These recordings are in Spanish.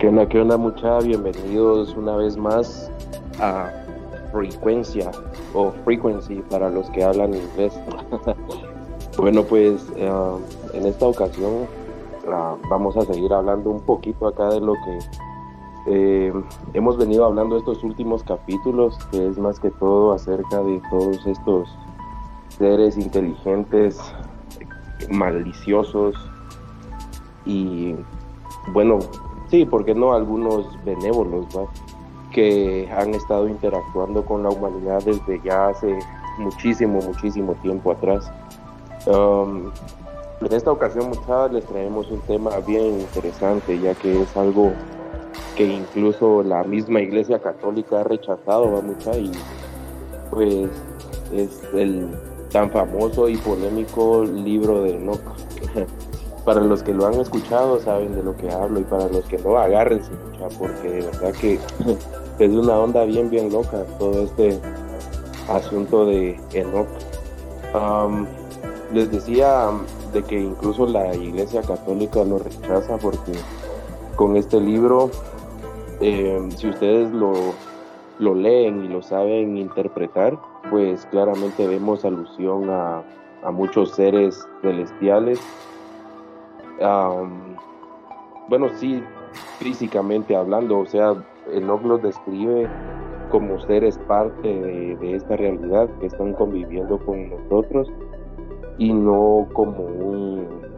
¿Qué onda, qué onda, mucha? Bienvenidos una vez más a Frecuencia o Frequency para los que hablan inglés. bueno, pues eh, en esta ocasión uh, vamos a seguir hablando un poquito acá de lo que eh, hemos venido hablando estos últimos capítulos, que es más que todo acerca de todos estos seres inteligentes, maliciosos y bueno, Sí, porque no algunos benévolos, que han estado interactuando con la humanidad desde ya hace muchísimo, muchísimo tiempo atrás. Um, en esta ocasión, muchachos, les traemos un tema bien interesante, ya que es algo que incluso la misma Iglesia Católica ha rechazado, ¿va, mucha? Y pues es el tan famoso y polémico libro de Enoch. para los que lo han escuchado saben de lo que hablo y para los que no, agárrense, porque de verdad que es una onda bien, bien loca todo este asunto de Enoch. les decía de que incluso la Iglesia Católica lo rechaza porque con este libro, em, si ustedes lo, lo leen y lo saben interpretar, pues claramente vemos alusión a, a muchos seres celestiales bueno, sí, físicamente hablando, o sea, Enoch los describe como seres parte de, esta realidad que están conviviendo con nosotros y no como un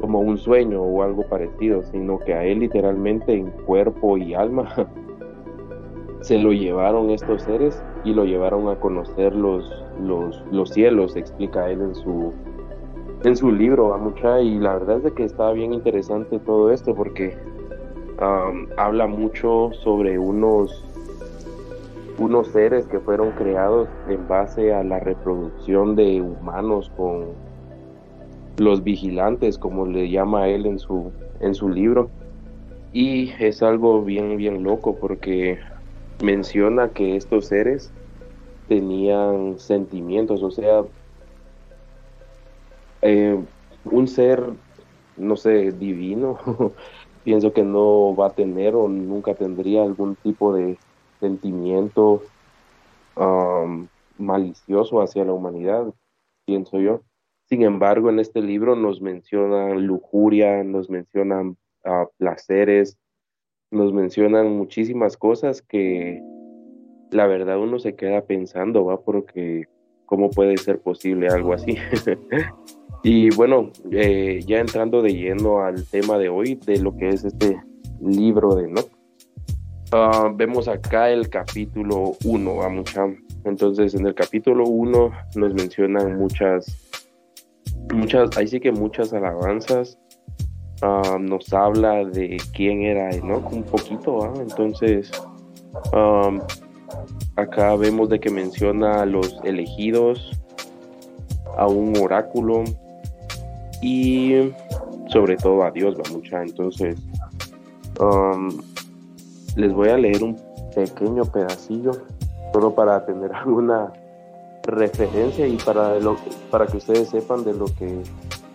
como un sueño o algo parecido, sino que a él literalmente en cuerpo y alma se lo llevaron estos seres y lo llevaron a conocer los, los cielos, explica él en su, en su libro a mucha y la verdad es de que está bien interesante todo esto porque habla mucho sobre unos unos seres que fueron creados en base a la reproducción de humanos con los vigilantes como le llama él en su en su libro. Y es algo bien bien loco porque menciona que estos seres tenían sentimientos o sea eh, un ser, no sé, divino, pienso que no va a tener o nunca tendría algún tipo de sentimiento malicioso hacia la humanidad, pienso yo. Sin embargo, en este libro nos mencionan lujuria, nos mencionan ah, placeres, nos mencionan muchísimas cosas que la verdad uno se queda pensando, va, porque cómo puede ser posible algo así. Y bueno, eh, ya entrando de lleno al tema de hoy, de lo que es este libro de no ah, vemos acá el capítulo 1, a mucha. Entonces, en el capítulo 1 nos mencionan muchas, muchas, ahí sí que muchas alabanzas. Ah, nos habla de quién era Enoch un poquito, entonces ah, acá vemos de que menciona a los elegidos, a un oráculo, y sobre todo a Dios mucha. Entonces, um, les voy a leer un pequeño pedacillo, solo para tener alguna referencia y para, lo, para que ustedes sepan de lo que,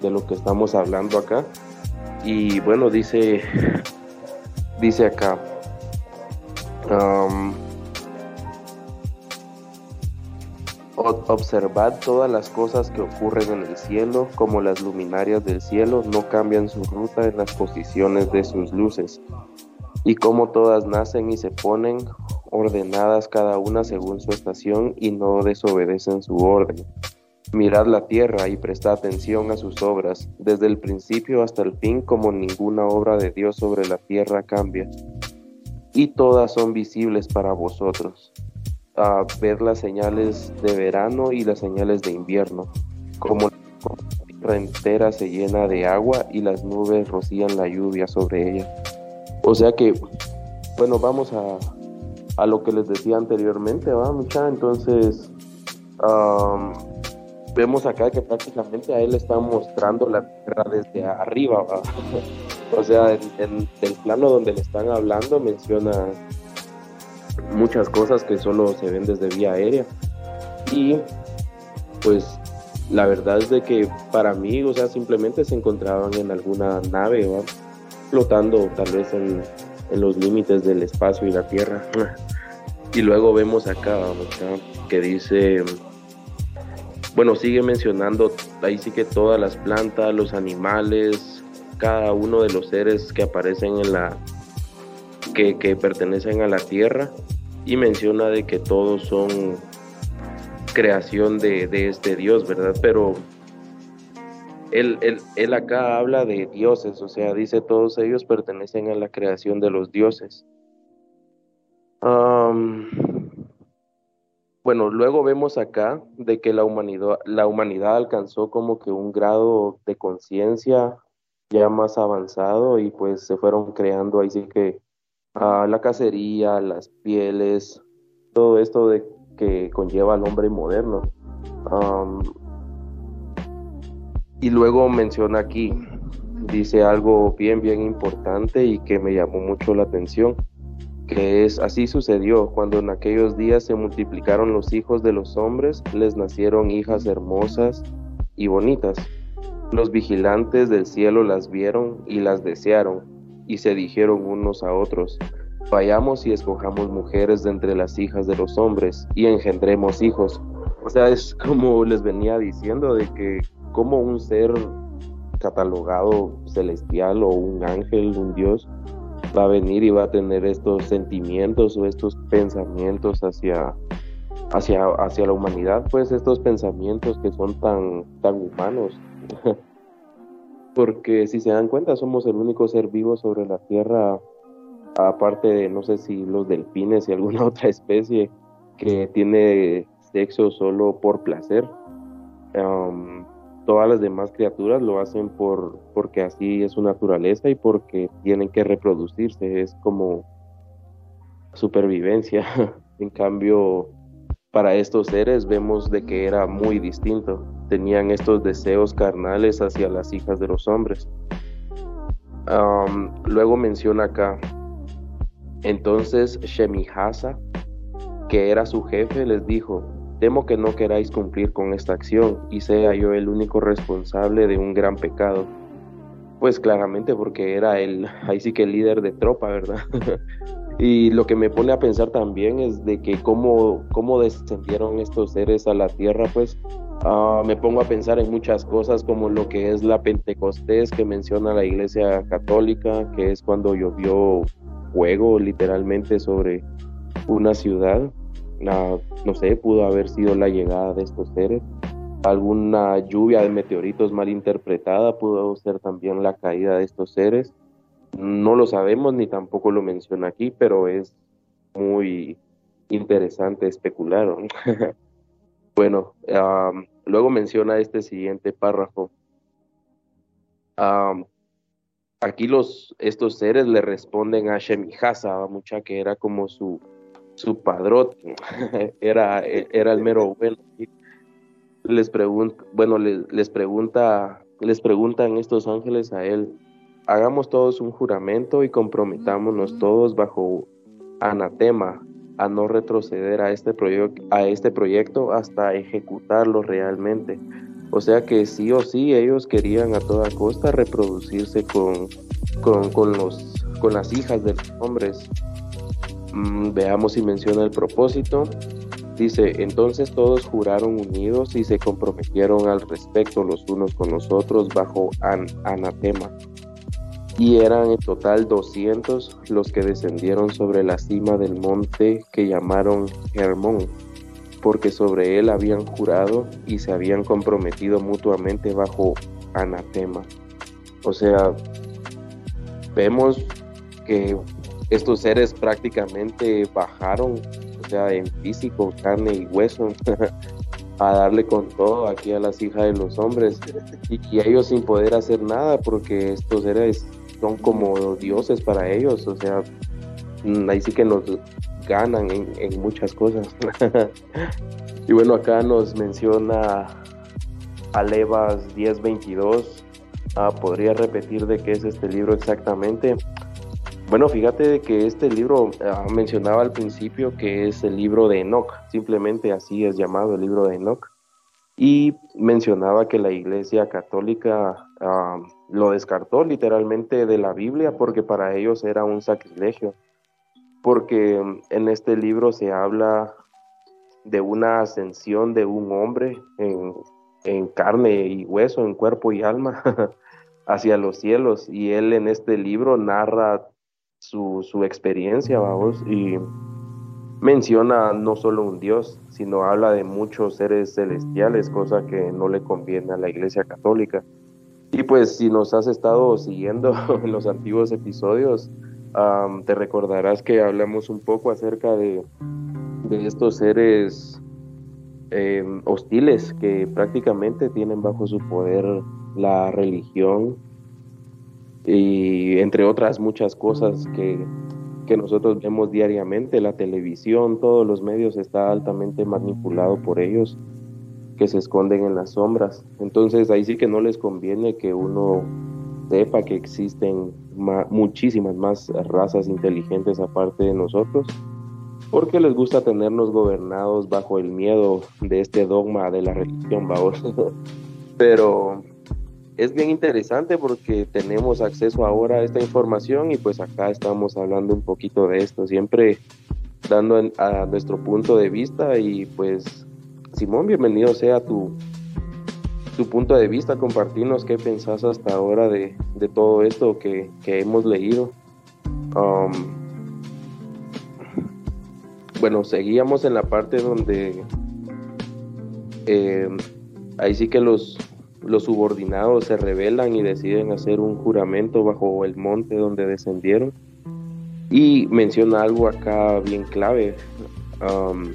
de lo que estamos hablando acá. Y bueno, dice, dice acá. Um, Observad todas las cosas que ocurren en el cielo, como las luminarias del cielo no cambian su ruta en las posiciones de sus luces, y como todas nacen y se ponen ordenadas cada una según su estación y no desobedecen su orden. Mirad la tierra y prestad atención a sus obras, desde el principio hasta el fin, como ninguna obra de Dios sobre la tierra cambia, y todas son visibles para vosotros a ver las señales de verano y las señales de invierno, como la tierra entera se llena de agua y las nubes rocían la lluvia sobre ella. O sea que, bueno, vamos a, a lo que les decía anteriormente, ¿va? Mucha, entonces, vemos acá que prácticamente a él está mostrando la tierra desde arriba, o sea, en el plano donde le están hablando menciona muchas cosas que solo se ven desde vía aérea. Y pues la verdad es de que para mí, o sea, simplemente se encontraban en alguna nave, flotando tal vez en, los límites del espacio y la Tierra. Y luego vemos acá, que dice, bueno, sigue mencionando ahí sí que todas las plantas, los animales, cada uno de los seres que aparecen en la, que, pertenecen a la Tierra, y menciona de que todos son creación de, este Dios, ¿verdad? Pero él, él, acá habla de dioses, o sea, dice todos ellos pertenecen a la creación de los dioses. bueno, luego vemos acá de que la humanidad, la humanidad alcanzó como que un grado de conciencia ya más avanzado y pues se fueron creando ahí sí que ah, la cacería, las pieles, todo esto de que conlleva al hombre moderno. y luego menciona aquí, dice algo bien, bien importante y que me llamó mucho la atención, que es, así sucedió, cuando en aquellos días se multiplicaron los hijos de los hombres, les nacieron hijas hermosas y bonitas. Los vigilantes del cielo las vieron y las desearon, y se dijeron unos a otros, vayamos y escojamos mujeres de entre las hijas de los hombres y engendremos hijos. O sea, es como les venía diciendo de que como un ser catalogado celestial o un ángel, un dios, va a venir y va a tener estos sentimientos o estos pensamientos hacia, hacia, hacia la humanidad, pues estos pensamientos que son tan, tan humanos. Porque si se dan cuenta, somos el único ser vivo sobre la tierra aparte de no sé si los delfines y alguna otra especie que tiene sexo solo por placer. todas las demás criaturas lo hacen por porque así es su naturaleza y porque tienen que reproducirse, es como supervivencia. en cambio, para estos seres vemos de que era muy distinto. Tenían estos deseos carnales hacia las hijas de los hombres. luego menciona acá entonces Shemihasa, que era su jefe, les dijo, temo que no queráis cumplir con esta acción y sea yo el único responsable de un gran pecado. Pues claramente porque era el, ahí sí que el líder de tropa, ¿verdad? y lo que me pone a pensar también es de que cómo, cómo descendieron estos seres a la tierra, pues ah, me pongo a pensar en muchas cosas como lo que es la Pentecostés que menciona la Iglesia Católica, que es cuando llovió fuego literalmente sobre una ciudad. no sé, pudo haber sido la llegada de estos seres. Alguna lluvia de meteoritos mal interpretada pudo ser también la caída de estos seres. No lo sabemos ni tampoco lo menciona aquí, pero es muy interesante especular. bueno, luego menciona este siguiente párrafo aquí los, estos seres le responden a Shemihasa, mucha que era como su, su padrote, era, era el mero bueno. Les pregunta, bueno, les, les pregunta, les preguntan estos ángeles a él, hagamos todos un juramento y comprometámonos todos bajo anatema a no retroceder a este, a este proyecto hasta ejecutarlo realmente. O sea que sí o sí ellos querían a toda costa reproducirse con, con, los, con las hijas de los hombres. Mm, veamos si menciona el propósito. Dice, entonces todos juraron unidos y se comprometieron al respecto los unos con los otros bajo anatema. Y eran en total 200 los que descendieron sobre la cima del monte que llamaron Hermón porque sobre él habían jurado y se habían comprometido mutuamente bajo anatema. O sea, vemos que estos seres prácticamente bajaron, o sea, en físico, carne y hueso, a darle con todo aquí a las hijas de los hombres y, ellos sin poder hacer nada porque estos seres son como dioses para ellos, o sea, ahí sí que nos ganan en, muchas cosas. y bueno, acá nos menciona Alevas 1022. Ah, ¿Podría repetir de qué es este libro exactamente? Bueno, fíjate que este libro ah, mencionaba al principio que es el libro de Enoch, simplemente así es llamado el libro de Enoch. y mencionaba que la Iglesia Católica lo descartó literalmente de la Biblia porque para ellos era un sacrilegio, porque en este libro se habla de una ascensión de un hombre en, en carne y hueso, en cuerpo y alma, hacia los cielos, y él en este libro narra su, su experiencia, vamos, y menciona no solo un Dios, sino habla de muchos seres celestiales, cosa que no le conviene a la Iglesia Católica. Y pues si nos has estado siguiendo en los antiguos episodios, te recordarás que hablamos un poco acerca de, de estos seres em, hostiles que prácticamente tienen bajo su poder la religión y entre otras muchas cosas que que nosotros vemos diariamente, la televisión, todos los medios está altamente manipulado por ellos que se esconden en las sombras. Entonces ahí sí que no les conviene que uno sepa que existen muchísimas más razas inteligentes aparte de nosotros, porque les gusta tenernos gobernados bajo el miedo de este dogma de la religión, vamos. Pero es bien interesante porque tenemos acceso ahora a esta información y pues acá estamos hablando un poquito de esto, siempre dando a nuestro punto de vista y pues Simón, bienvenido sea tu, tu punto de vista, compartirnos qué pensás hasta ahora de, todo esto que, hemos leído. Um, bueno, seguíamos en la parte donde eh, ahí sí que los, los subordinados se rebelan y deciden hacer un juramento bajo el monte donde descendieron. Y menciona algo acá bien clave. Um,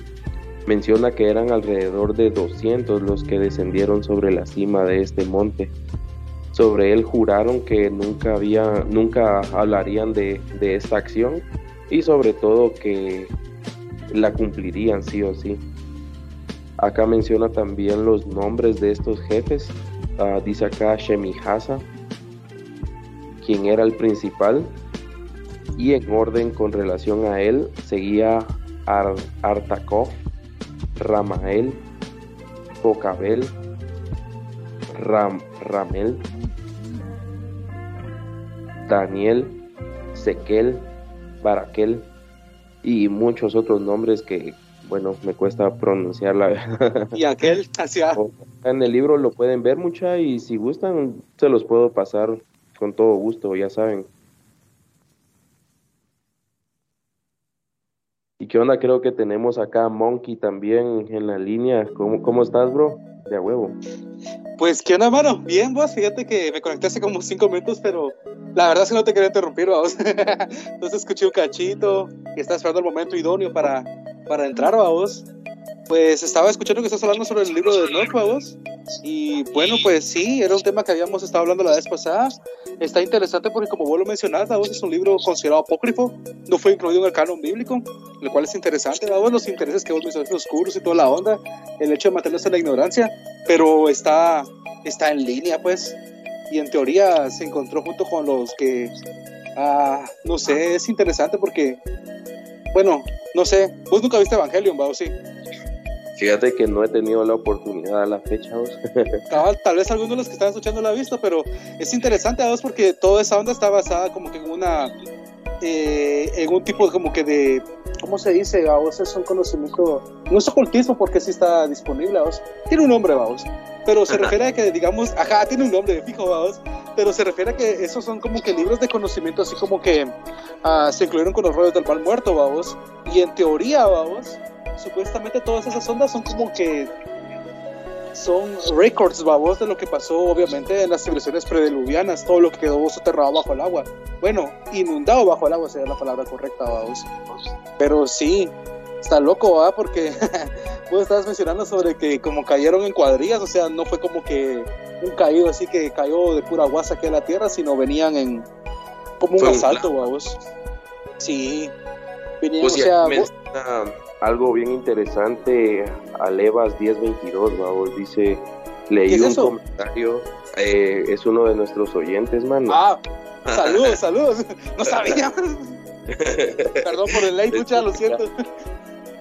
menciona que eran alrededor de 200 los que descendieron sobre la cima de este monte. Sobre él juraron que nunca, había, nunca hablarían de, esta acción y sobre todo que la cumplirían sí o sí. Acá menciona también los nombres de estos jefes Ah, dice acá Shemihasa, quien era el principal, y en orden con relación a él seguía Ar Artakov, Ramael, Pocabel, Ram Ramel, Daniel, Sequel, Baraquel y muchos otros nombres que bueno, me cuesta pronunciarla. Y aquel hacia... En el libro lo pueden ver mucha y si gustan se los puedo pasar con todo gusto, ya saben. Qué onda? Creo que tenemos acá a Monkey también en la línea. ¿Cómo, cómo estás, bro? De a huevo. Pues, ¿qué onda, mano? Bien, vos. Fíjate que me conecté hace como cinco minutos, pero la verdad es que no te quería interrumpir, vos. Entonces escuché un cachito y estaba esperando el momento idóneo para para entrar, vos. Pues estaba escuchando que estás hablando sobre el libro de vos. Y bueno, pues sí, era un tema que habíamos estado hablando la vez pasada. Está interesante porque, como vos lo mencionaste, vos es un libro considerado apócrifo. No fue incluido en el canon bíblico, lo cual es interesante, vos, los intereses que vos mencionaste, los oscuros y toda la onda, el hecho de mantenerse en la ignorancia. Pero está, está en línea, pues. Y en teoría se encontró junto con los que. Ah, no sé, es interesante porque. Bueno, no sé, vos nunca viste Evangelion, ¿va? ¿O sí? Fíjate que no he tenido la oportunidad a la fecha. tal vez algunos de los que están escuchando lo ha visto, pero es interesante, vos, porque toda esa onda está basada como que en una. Eh, en un tipo como que de. ¿Cómo se dice? A vos es un conocimiento. No es ocultismo porque sí está disponible, vos. Tiene un nombre, vos. Pero se refiere a que, digamos. Ajá, tiene un nombre, fijo, vos. Pero se refiere a que esos son como que libros de conocimiento, así como que uh, se incluyeron con los rollos del mal muerto, vamos. Y en teoría, vamos, supuestamente todas esas ondas son como que son records, vamos, de lo que pasó obviamente en las civilizaciones prediluvianas, todo lo que quedó soterrado bajo el agua. Bueno, inundado bajo el agua sería la palabra correcta, vamos. Pero sí, está loco, ¿va? Porque vos estabas mencionando sobre que como cayeron en cuadrillas, o sea, no fue como que un caído así que cayó de pura guasa aquí a la tierra, sino venían en como un asalto, vamos. Sí, pues o sea, algo bien interesante, Alevas 1022, vamos, dice, leí un comentario, eh, es uno de nuestros oyentes, mano. Ah, saludos, saludos, no sabía. Perdón por el late, mucha, lo siento.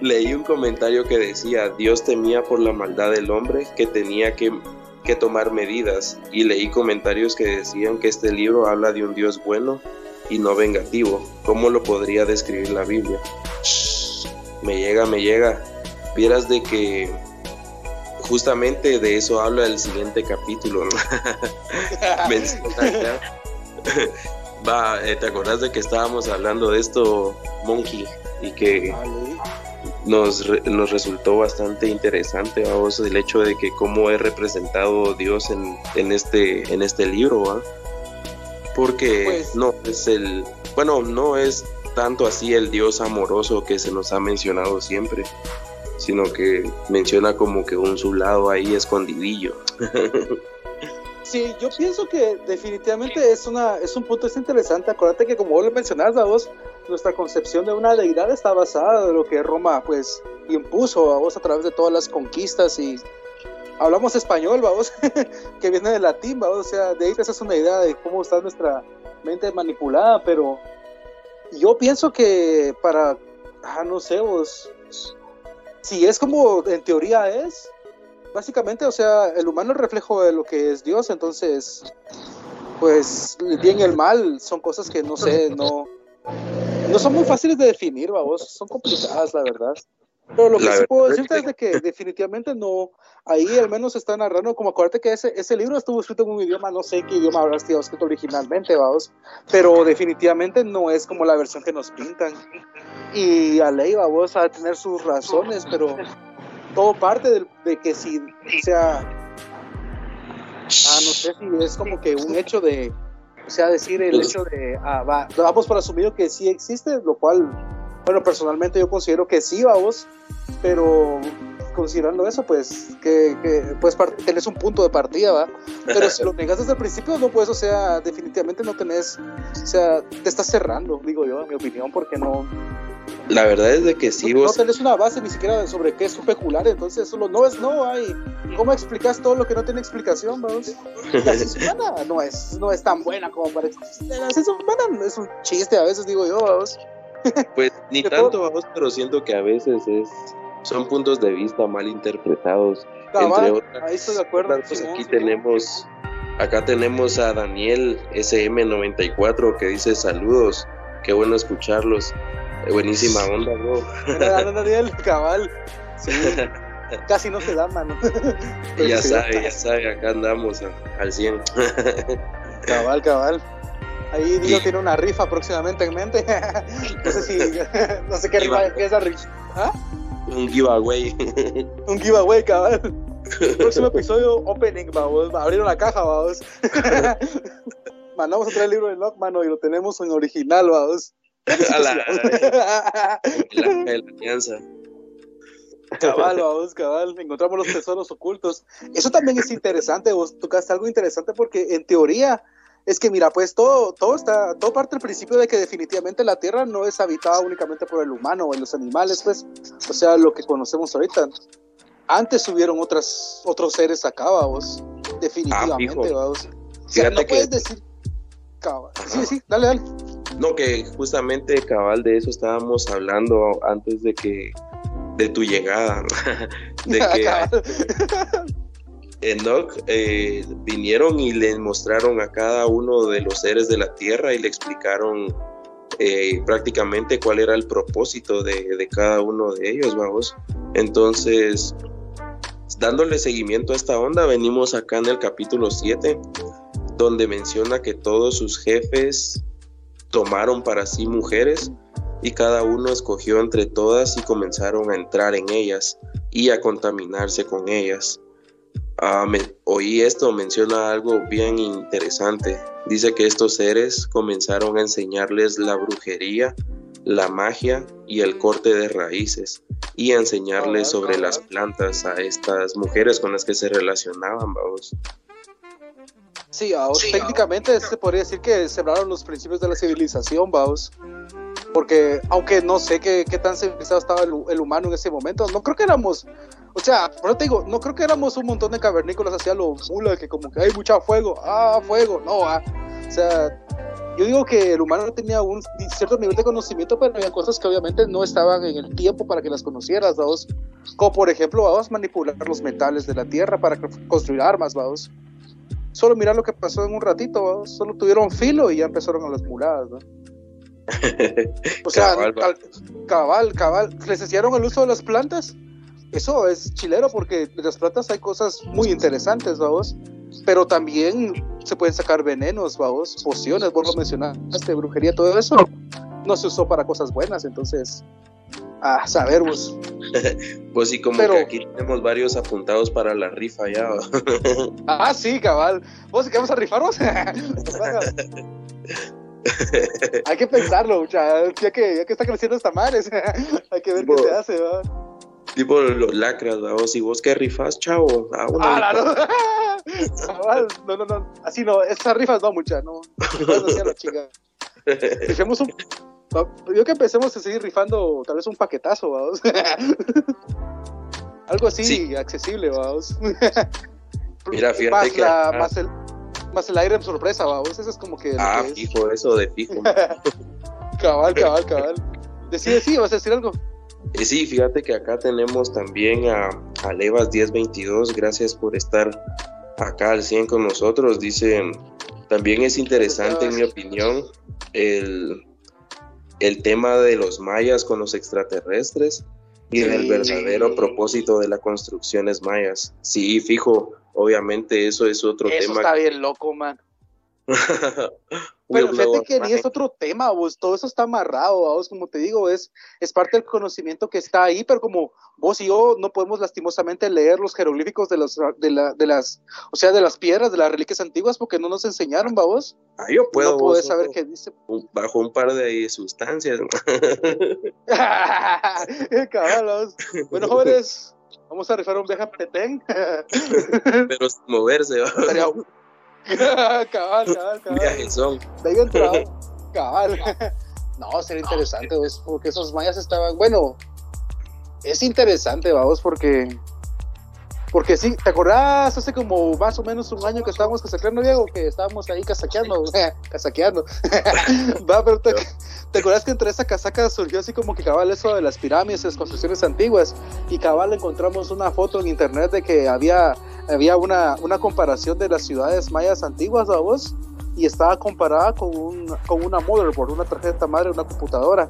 leí un comentario que decía, Dios temía por la maldad del hombre que tenía que, que tomar medidas. Y leí comentarios que decían que este libro habla de un Dios bueno y no vengativo. ¿Cómo lo podría describir la Biblia? me llega, me llega. Vieras de que justamente de eso habla el siguiente capítulo. ¿no? Va, eh, ¿te acordás de que estábamos hablando de esto, Monkey? Y que nos, nos resultó bastante interesante, vamos, el hecho de que cómo es representado Dios en, en este, en este libro, ¿va? Porque pues no es el, bueno, no es tanto así el Dios amoroso que se nos ha mencionado siempre, sino que menciona como que un su lado ahí escondidillo. Sí, yo pienso que definitivamente es una es un punto es interesante. Acuérdate que como vos lo mencionás, voz, nuestra concepción de una deidad está basada en lo que Roma pues impuso a vos a través de todas las conquistas y hablamos español, vamos, que viene del latín, vamos, o sea, de ahí esa es una idea de cómo está nuestra mente manipulada, pero yo pienso que para, ah, no sé, vos, si es como en teoría es, básicamente, o sea, el humano es reflejo de lo que es Dios, entonces, pues el bien y el mal son cosas que no sé, no, no son muy fáciles de definir, vamos, son complicadas, la verdad. Pero lo que sí puedo decirte es de que definitivamente no, ahí al menos está narrando, como acuérdate que ese, ese libro estuvo escrito en un idioma, no sé qué idioma habrá sido escrito originalmente, vamos, pero definitivamente no es como la versión que nos pintan. Y a ley, vamos a tener sus razones, pero todo parte de, de que si, o sea, ah, no sé si es como que un hecho de, o sea, decir el hecho de, ah, va, vamos por asumido que sí existe, lo cual bueno, personalmente yo considero que sí, vamos, pero considerando eso, pues, que, que pues tenés un punto de partida, ¿va? Pero si lo negas desde el principio, no puedes, o sea, definitivamente no tenés, o sea, te estás cerrando, digo yo, en mi opinión, porque no... La verdad es de que sí, no, vos... No tenés una base ni siquiera sobre qué es especular, entonces solo no es no, hay... ¿Cómo explicas todo lo que no tiene explicación, vamos? La humana no es, no es tan buena como parece. La humana es un chiste a veces, digo yo, vamos. Pues ni tanto, vamos, pero siento que a veces es son puntos de vista mal interpretados. entre otras, ahí estoy de acuerdo. Aquí tenemos acá tenemos a Daniel SM94 que dice saludos, qué bueno escucharlos. Eh, buenísima onda, bro. Daniel, cabal. Casi no se da, mano. ya sabe, ya sabe, acá andamos al 100. cabal, cabal. Ahí Dios tiene una rifa próximamente en mente. no sé si. no sé qué rifa es esa rifa. ¿Ah? Un giveaway. Un giveaway, cabal. Próximo episodio, opening, vamos. Abrieron la caja, vamos. Mandamos a traer el libro de Lock, mano, y lo tenemos en original, vamos. A la, la, la, alianza. Cabal, vamos, cabal. Encontramos los tesoros ocultos. Eso también es interesante. Vos tocaste algo interesante porque, en teoría, es que mira, pues todo, todo está, todo parte del principio de que definitivamente la Tierra no es habitada únicamente por el humano o los animales, pues, o sea, lo que conocemos ahorita. Antes hubieron otras, otros seres acá, vamos, definitivamente, ah, vamos. O sea, no puedes decir, cabal. Sí, sí, dale, dale. No, que justamente cabal de eso estábamos hablando antes de que, de tu llegada, de que Enoch eh, vinieron y le mostraron a cada uno de los seres de la tierra y le explicaron eh, prácticamente cuál era el propósito de, cada uno de ellos, vamos. Entonces, dándole seguimiento a esta onda, venimos acá en el capítulo 7, donde menciona que todos sus jefes tomaron para sí mujeres y cada uno escogió entre todas y comenzaron a entrar en ellas y a contaminarse con ellas. Ah, oí esto, menciona algo bien interesante. Dice que estos seres comenzaron a enseñarles la brujería, la magia y el corte de raíces y a enseñarles sobre las plantas a estas mujeres con las que se relacionaban, vamos. Sí, técnicamente se podría decir que sembraron los principios de la civilización, vamos. Porque aunque no sé qué, qué tan civilizado estaba el, el, humano en ese momento, no creo que éramos o sea, pero te digo, no creo que éramos un montón de cavernícolas hacia lo mula, que como que hay mucha fuego, ah, fuego, no, ah. O sea, yo digo que el humano tenía un cierto nivel de conocimiento, pero había cosas que obviamente no estaban en el tiempo para que las conocieras, vamos. Como por ejemplo, vamos a manipular los metales de la tierra para construir armas, vamos. Solo mirar lo que pasó en un ratito, ¿vamos? solo tuvieron filo y ya empezaron a las muladas, ¿no? o sea, cabal, cabal, les enseñaron el uso de las plantas. Eso es chilero porque de las plantas hay cosas muy interesantes, vamos. Pero también se pueden sacar venenos, vamos, pociones, vos lo mencionaste, brujería, todo eso no se usó para cosas buenas, entonces, a saber vos. pues sí, como que aquí tenemos varios apuntados para la rifa ya. ah, sí, cabal. ¿Vos que vamos a rifarnos? Hay que pensarlo, ya que, ya que está creciendo esta madre, hay que ver qué se hace, ¿va? Tipo los lacras, ¿va? Si vos que rifas, chavo. Ah, no. no, no, no, así no, esas rifas no, mucha, no. Rifemos un. Yo que empecemos a seguir rifando tal vez un paquetazo, vamos. Algo así, accesible, vamos. Mira, fíjate que. más el más el aire sorpresa, vamos. Eso es como que. Ah, fijo, eso de fijo. cabal, cabal, cabal. Decide, sí, vas a decir algo. Eh, sí, fíjate que acá tenemos también a, a Levas 1022. Gracias por estar acá al 100 con nosotros. Dice: También es interesante, en mi opinión, el, el tema de los mayas con los extraterrestres y el verdadero propósito de las construcciones mayas. Sí, fijo, obviamente eso es otro tema. Eso está bien loco, man. Pero fíjate que ni es otro tema, vos, todo eso está amarrado, vos, como te digo, es, es parte del conocimiento que está ahí, pero como vos y yo no podemos lastimosamente leer los jeroglíficos de, los, de, la, de las, o sea, de las piedras, de las reliquias antiguas, porque no nos enseñaron, vos. Ah, yo puedo. No puedes saber qué dice. Bajo un par de sustancias. bueno, jóvenes, Vamos a rifar un viaje a Petén. Pero sin moverse, ¿va? cabal, cabal, cabal. Viajes son. De ahí cabal. No, sería interesante, porque esos mayas estaban. Bueno, es interesante, vamos, porque porque sí, ¿te acordás hace como más o menos un año que estábamos casaqueando, Diego? Que estábamos ahí casaqueando, casaqueando. Va, pero te, ¿te acordás que entre esa casaca surgió así como que cabal eso de las pirámides, las construcciones antiguas? Y cabal encontramos una foto en internet de que había, había una, una comparación de las ciudades mayas antiguas, ¿a vos? Y estaba comparada con, un, con una motherboard, una tarjeta madre, una computadora.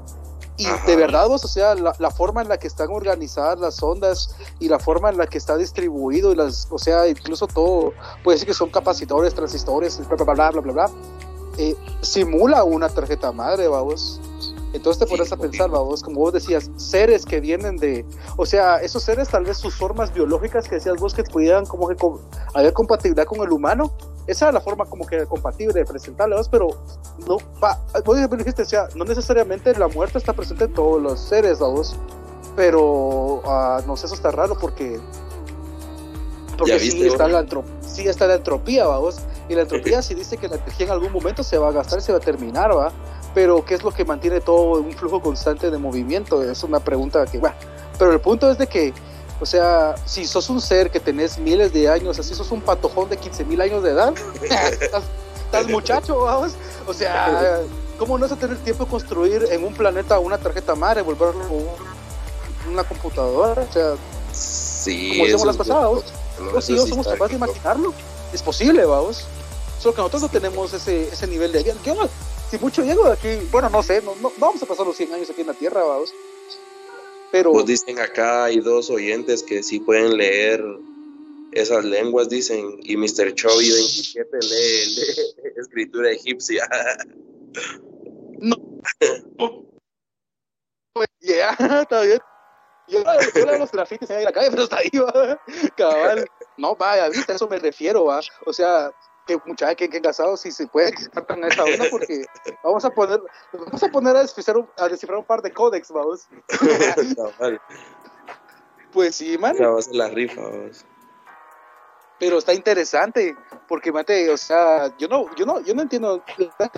Y de verdad, o sea, la, forma en la que están organizadas las ondas y la forma en la que está distribuido, y las, o sea, incluso todo, puede decir que son capacitores, transistores, bla, bla, bla, bla, bla, bla, eh, simula una tarjeta madre, vamos. Entonces te pones a pensar, vamos, como vos decías, seres que vienen de, o sea, esos seres tal vez sus formas biológicas que decías vos que pudieran como que haber compatibilidad con el humano, esa es la forma como que compatible de presentarlos, pero no, va, vos dijiste, o sea, no necesariamente la muerte está presente en todos los seres, vamos, pero uh, no sé, eso está raro porque porque sí está, la sí está la entropía, vamos, y la entropía sí dice que la energía en algún momento se va a gastar, se va a terminar, va, pero ¿qué es lo que mantiene todo un flujo constante de movimiento? Es una pregunta que, va, pero el punto es de que o sea, si sos un ser que tenés miles de años, así sos un patojón de 15 mil años de edad, estás, muchacho, vamos. O sea, ¿cómo no vas a tener tiempo de construir en un planeta una tarjeta madre, volverlo una computadora? O sea, sí, como decíamos las pasadas, ¿vos? sí, somos capaces de imaginarlo. Es posible, vamos. Solo que nosotros no tenemos ese, ese nivel de... ¿Qué Si mucho llego de aquí, bueno, no sé, no, no, vamos a pasar los 100 años aquí en la Tierra, vamos pero... Pues dicen acá hay dos oyentes que sí pueden leer esas lenguas, dicen, y Mr. Chovy 27 lee, escritura egipcia. no. Pues ya, está bien. Yo, yo los grafitis en la calle, pero está ahí, ¿va? cabal. No, vaya, viste, a eso me refiero, ¿va? O sea, que muchachos que, que casados si se puede que en esa onda porque vamos a poner vamos a poner a descifrar un, a descifrar un par de códex vamos pues sí man la rifa vamos. pero está interesante porque mate o sea yo no yo no yo no entiendo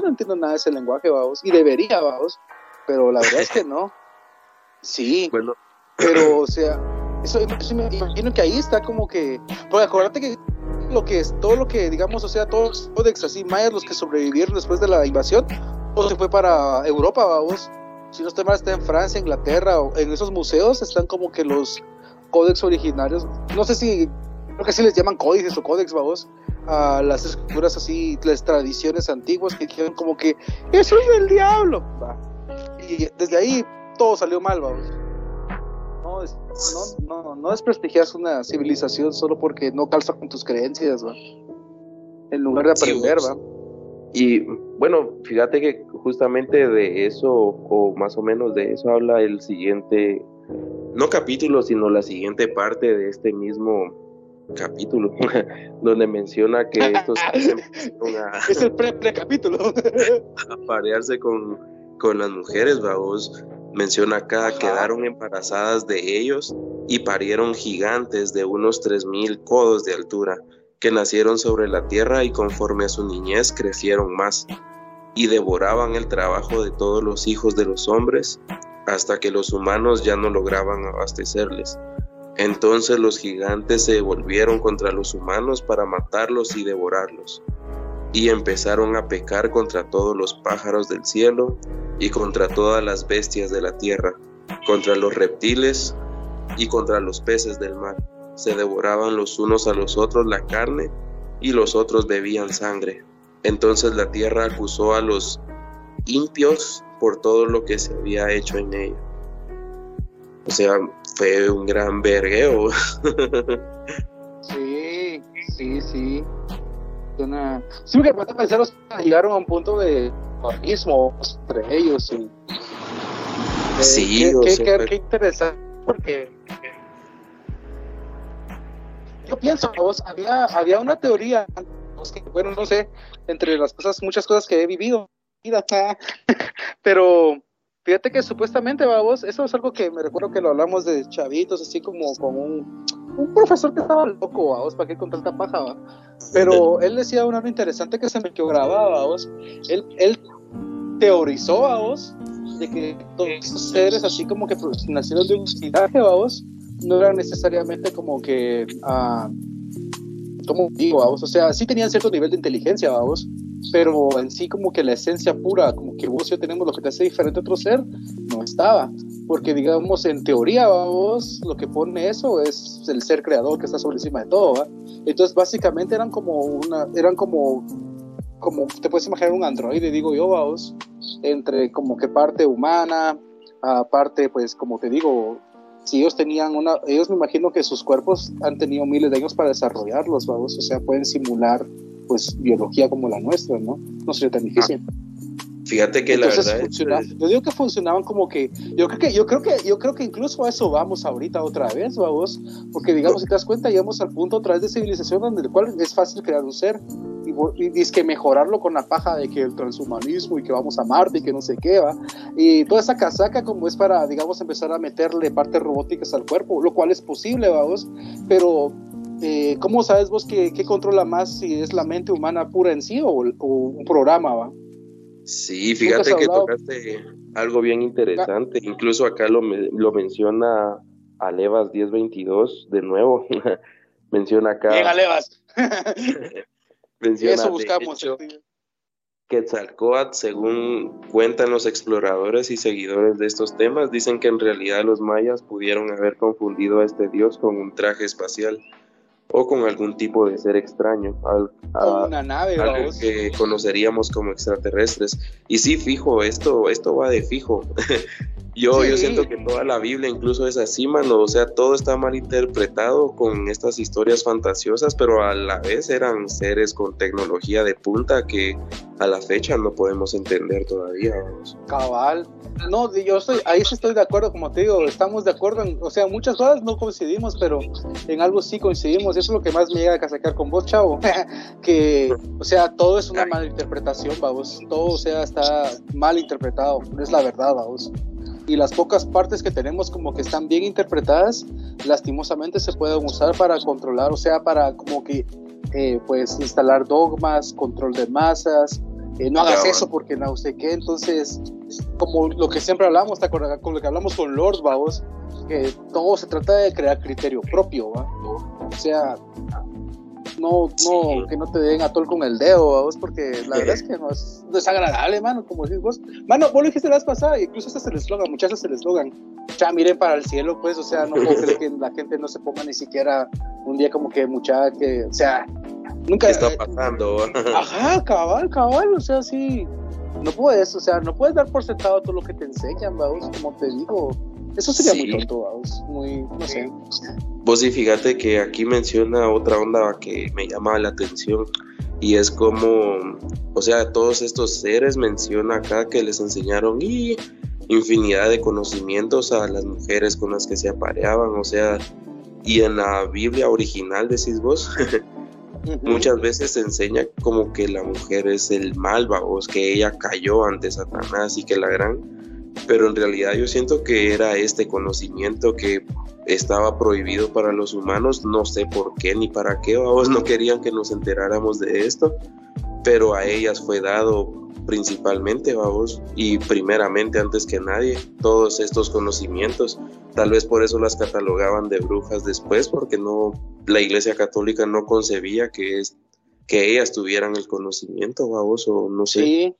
no entiendo nada de ese lenguaje vamos y debería vamos pero la verdad es que no sí bueno. pero o sea eso, eso me imagino que ahí está como que porque acuérdate que lo que es, todo lo que, digamos, o sea, todos los así mayas, los que sobrevivieron después de la invasión, o se fue para Europa, vamos. Si no estoy mal, está en Francia, Inglaterra, o en esos museos están como que los códex originarios. No sé si, creo que sí les llaman códices o códex, vamos, a las escrituras así, las tradiciones antiguas que dijeron como que eso es del diablo. Y desde ahí todo salió mal, vamos. No, no, no, no desprestigias una civilización solo porque no calza con tus creencias, ¿va? En lugar de aprender, ¿va? Y bueno, fíjate que justamente de eso, o más o menos de eso habla el siguiente, no capítulo, sino la siguiente parte de este mismo capítulo, donde menciona que estos es el pre-capítulo. a parearse con, con las mujeres, vamos. Menciona acá, quedaron embarazadas de ellos y parieron gigantes de unos tres mil codos de altura, que nacieron sobre la tierra y conforme a su niñez crecieron más, y devoraban el trabajo de todos los hijos de los hombres, hasta que los humanos ya no lograban abastecerles. Entonces los gigantes se volvieron contra los humanos para matarlos y devorarlos y empezaron a pecar contra todos los pájaros del cielo y contra todas las bestias de la tierra, contra los reptiles y contra los peces del mar. Se devoraban los unos a los otros la carne y los otros bebían sangre. Entonces la tierra acusó a los impios por todo lo que se había hecho en ella. O sea, fue un gran vergueo. sí, sí, sí una... Sí, que puede pensar, llegaron a un punto de abismo entre ellos. Y, sí, qué, interesante, porque yo pienso, vos, había, había una teoría, bueno, no sé, entre las cosas, muchas cosas que he vivido, pero fíjate que supuestamente, vos, eso es algo que me recuerdo que lo hablamos de chavitos, así como con un un profesor que estaba loco, vamos, para que con tanta paja, Pero él decía una algo interesante que se me quedó grabado, vamos. Él, él teorizó, vamos, de que todos esos seres, así como que nacieron de un linaje, vamos, no eran necesariamente como que, uh, ¿cómo digo, vamos? O sea, sí tenían cierto nivel de inteligencia, vamos, pero en sí como que la esencia pura, como que vos y yo tenemos lo que te hace diferente a otro ser, no estaba. Porque digamos, en teoría, vos, lo que pone eso es el ser creador que está sobre encima de todo, ¿va? Entonces, básicamente eran como una, eran como, como, te puedes imaginar un androide, digo yo, vos, entre como que parte humana, aparte, pues, como te digo, si ellos tenían una, ellos me imagino que sus cuerpos han tenido miles de años para desarrollarlos, vamos, o sea, pueden simular pues biología como la nuestra, ¿no? No sería tan difícil. Fíjate que la verdad yo digo que funcionaban como que yo creo que yo creo que yo creo que incluso a eso vamos ahorita otra vez, vamos, porque digamos si te das cuenta llegamos al punto otra vez de civilización donde el cual es fácil crear un ser y, es que mejorarlo con la paja de que el transhumanismo y que vamos a Marte y que no sé qué va y toda esa casaca como es para digamos empezar a meterle partes robóticas al cuerpo, lo cual es posible, vamos, pero eh, ¿cómo sabes vos que, controla más si es la mente humana pura en sí o, un programa? ¿va? Sí, fíjate que tocaste algo bien interesante. Incluso acá lo, lo menciona Alevas 1022 de nuevo. menciona acá. Bien, Alevas. Eso buscamos. Quetzalcoatl, según cuentan los exploradores y seguidores de estos temas, dicen que en realidad los mayas pudieron haber confundido a este dios con un traje espacial o con algún tipo de ser extraño, a, una nave, algo que conoceríamos como extraterrestres. Y sí, fijo, esto, esto va de fijo. Yo, yo siento que toda la Biblia incluso es así, mano. O sea, todo está mal interpretado con estas historias fantasiosas, pero a la vez eran seres con tecnología de punta que a la fecha no podemos entender todavía. Cabal. No, yo estoy, ahí sí estoy de acuerdo, como te digo, estamos de acuerdo en, o sea, muchas cosas no coincidimos, pero en algo sí coincidimos. Eso es lo que más me llega a sacar con vos, chavo. que, o sea, todo es una mala interpretación, vamos. Todo, o sea, está mal interpretado. Es la verdad, vamos y las pocas partes que tenemos como que están bien interpretadas, lastimosamente se pueden usar para controlar, o sea, para como que eh, pues instalar dogmas, control de masas, eh, no hagas eso porque no sé qué, entonces como lo que siempre hablamos, ¿te Con lo que hablamos con Lord, vamos, que todo se trata de crear criterio propio, ¿va? O sea, no, no, que no te den atol con el dedo, vamos, porque la verdad es que no es desagradable, mano, como decís vos. Mano, vos lo dijiste la vez pasada, incluso este es el eslogan, muchachos, el eslogan. Ya miren para el cielo, pues, o sea, no puedo creer que la gente no se ponga ni siquiera un día como que mucha que, o sea, nunca. ¿Qué está pasando? Ajá, cabal, cabal, o sea, sí. No puedes, o sea, no puedes dar por sentado todo lo que te enseñan, vamos, como te digo. Eso sería muy tonto, vamos, muy, no sé. Vos sí, fíjate que aquí menciona otra onda que me llama la atención y es como, o sea, todos estos seres menciona acá que les enseñaron y infinidad de conocimientos a las mujeres con las que se apareaban, o sea, y en la Biblia original decís vos, muchas veces se enseña como que la mujer es el mal, vos, que ella cayó ante Satanás y que la gran pero en realidad yo siento que era este conocimiento que estaba prohibido para los humanos, no sé por qué ni para qué, vos no querían que nos enteráramos de esto, pero a ellas fue dado principalmente, vamos, y primeramente antes que nadie, todos estos conocimientos. Tal vez por eso las catalogaban de brujas después, porque no, la Iglesia Católica no concebía que, es, que ellas tuvieran el conocimiento, vamos, o no sé. Sí.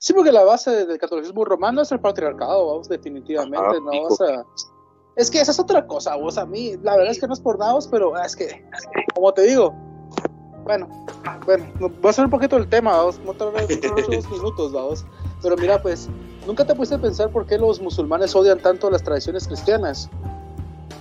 Sí, porque la base del catolicismo romano es el patriarcado, vamos, definitivamente, ¿no? O sea, es que esa es otra cosa, vos, a mí, la verdad es que no es por nada, pero es que, como te digo, bueno, bueno, voy a hacer un poquito el tema, vamos, no unos minutos, vamos, pero mira, pues, ¿nunca te pusiste a pensar por qué los musulmanes odian tanto las tradiciones cristianas?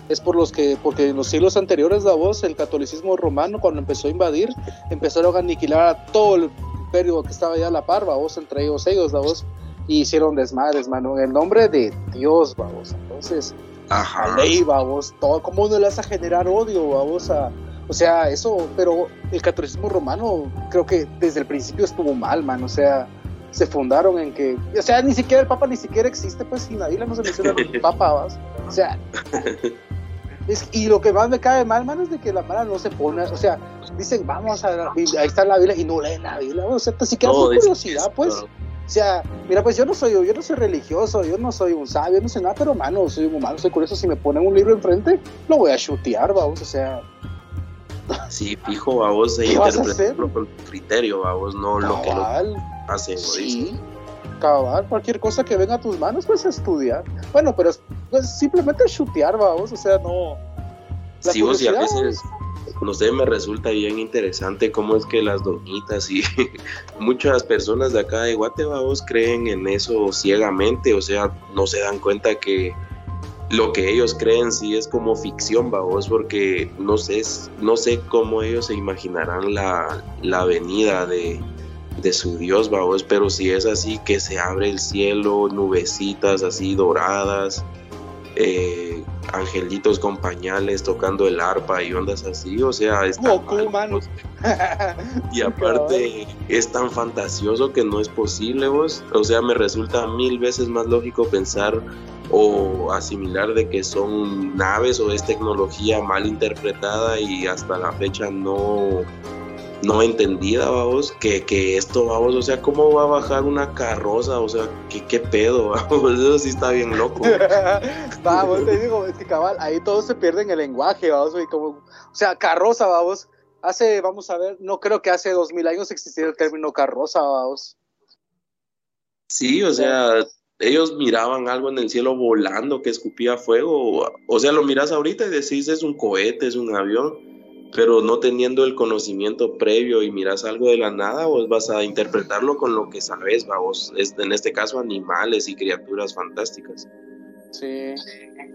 es por los que, porque en los siglos anteriores, la voz, el catolicismo romano, cuando empezó a invadir, empezaron a aniquilar a todo el imperio que estaba ya a la par, vos, entre ellos ellos, vos, y hicieron desmadres, mano, en el nombre de Dios, vamos. Entonces, Ajá. ley, vamos, todo, ¿cómo no le vas a generar odio, vamos, a, o sea, eso, pero el catolicismo romano creo que desde el principio estuvo mal, man, o sea, se fundaron en que, o sea, ni siquiera el Papa ni siquiera existe, pues, sin nadie no se menciona el Papa, ¿vas? o sea, y lo que más me cae mal, mano, es de que la mala no se pone, o sea, dicen, vamos a la Biblia, ahí está la Biblia, y no leen la Biblia, o sea, si queda por curiosidad, pues. O sea, mira, pues yo no soy, yo no soy religioso, yo no soy un sabio, no sé nada, pero mano, soy un humano, soy curioso, si me ponen un libro enfrente, lo voy a chutear, vamos, o sea. Sí, fijo, vamos a interpretarlo con criterio, vamos, no lo que lo hace sí cabal, cualquier cosa que venga a tus manos, pues estudiar. Bueno, pero pues, simplemente chutear, vamos, o sea, no. La sí, vos, y a veces, no sé, me resulta bien interesante cómo es que las doñitas y muchas personas de acá de Guate, vos creen en eso ciegamente, o sea, no se dan cuenta que lo que ellos creen sí es como ficción, vos, porque no sé, no sé cómo ellos se imaginarán la, la venida de, de su Dios, vamos, pero si es así, que se abre el cielo, nubecitas así doradas, eh, angelitos con pañales tocando el arpa y ondas así, o sea, es y aparte es tan fantasioso que no es posible, vos, o sea, me resulta mil veces más lógico pensar o asimilar de que son naves o es tecnología mal interpretada y hasta la fecha no no entendida, vamos, que, que esto, vamos, o sea, ¿cómo va a bajar una carroza? O sea, ¿qué, qué pedo? Vamos, eso sí está bien loco. vamos, te digo, es que cabal, ahí todo se pierde en el lenguaje, vamos, y como, o sea, carroza, vamos, hace, vamos a ver, no creo que hace dos mil años existiera el término carroza, vamos. Sí, o sea, ellos miraban algo en el cielo volando que escupía fuego, o sea, lo miras ahorita y decís es un cohete, es un avión, pero no teniendo el conocimiento previo y miras algo de la nada, vos vas a interpretarlo con lo que sabes, vos, en este caso animales y criaturas fantásticas. Sí.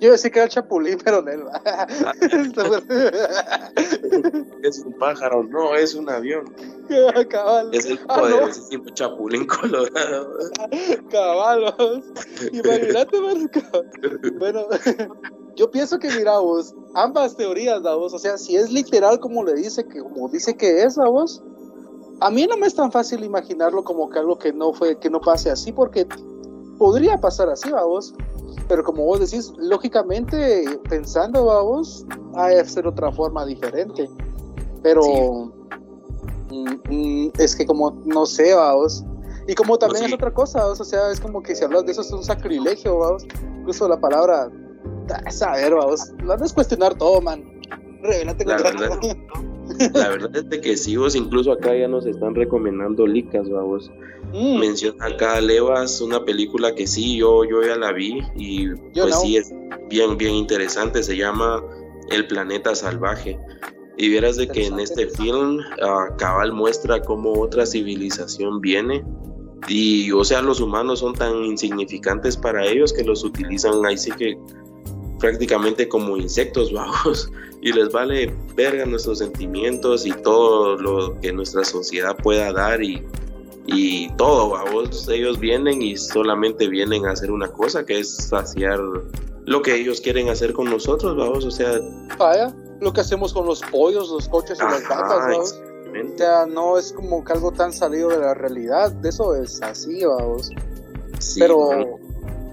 Yo decía que era el chapulín, pero no. es un pájaro, no, es un avión. Cabal. Es el ah, poderosísimo chapulín colorado. Cabalos. Imagínate, Bueno, yo pienso que, mira vos, ambas teorías, la vos, o sea, si es literal como le dice que, como dice que es, la vos, a mí no me es tan fácil imaginarlo como que algo que no fue, que no pase así, porque podría pasar así, vos pero como vos decís, lógicamente, pensando, vamos, hay que ser otra forma diferente. Pero mm, mm, es que como, no sé, vamos. Y como también es otra cosa, o sea, es como que si hablas de eso es un sacrilegio, vamos. Incluso la palabra, saber, vamos. No es cuestionar todo, man. Revelate la verdad, La verdad es de que sí, vos incluso acá ya nos están recomendando licas, vamos. Mm. Menciona acá Levas, una película que sí, yo, yo ya la vi y pues sí es bien, bien interesante, se llama El planeta salvaje. Y vieras de que en este film uh, Cabal muestra cómo otra civilización viene y o sea los humanos son tan insignificantes para ellos que los utilizan ahí sí que prácticamente como insectos vamos. Y les vale verga nuestros sentimientos y todo lo que nuestra sociedad pueda dar y, y todo vamos. Ellos vienen y solamente vienen a hacer una cosa que es saciar lo que ellos quieren hacer con nosotros vamos. O sea vaya lo que hacemos con los pollos los coches y las vacas o sea, no es como que algo tan salido de la realidad, de eso es así, vamos. Pero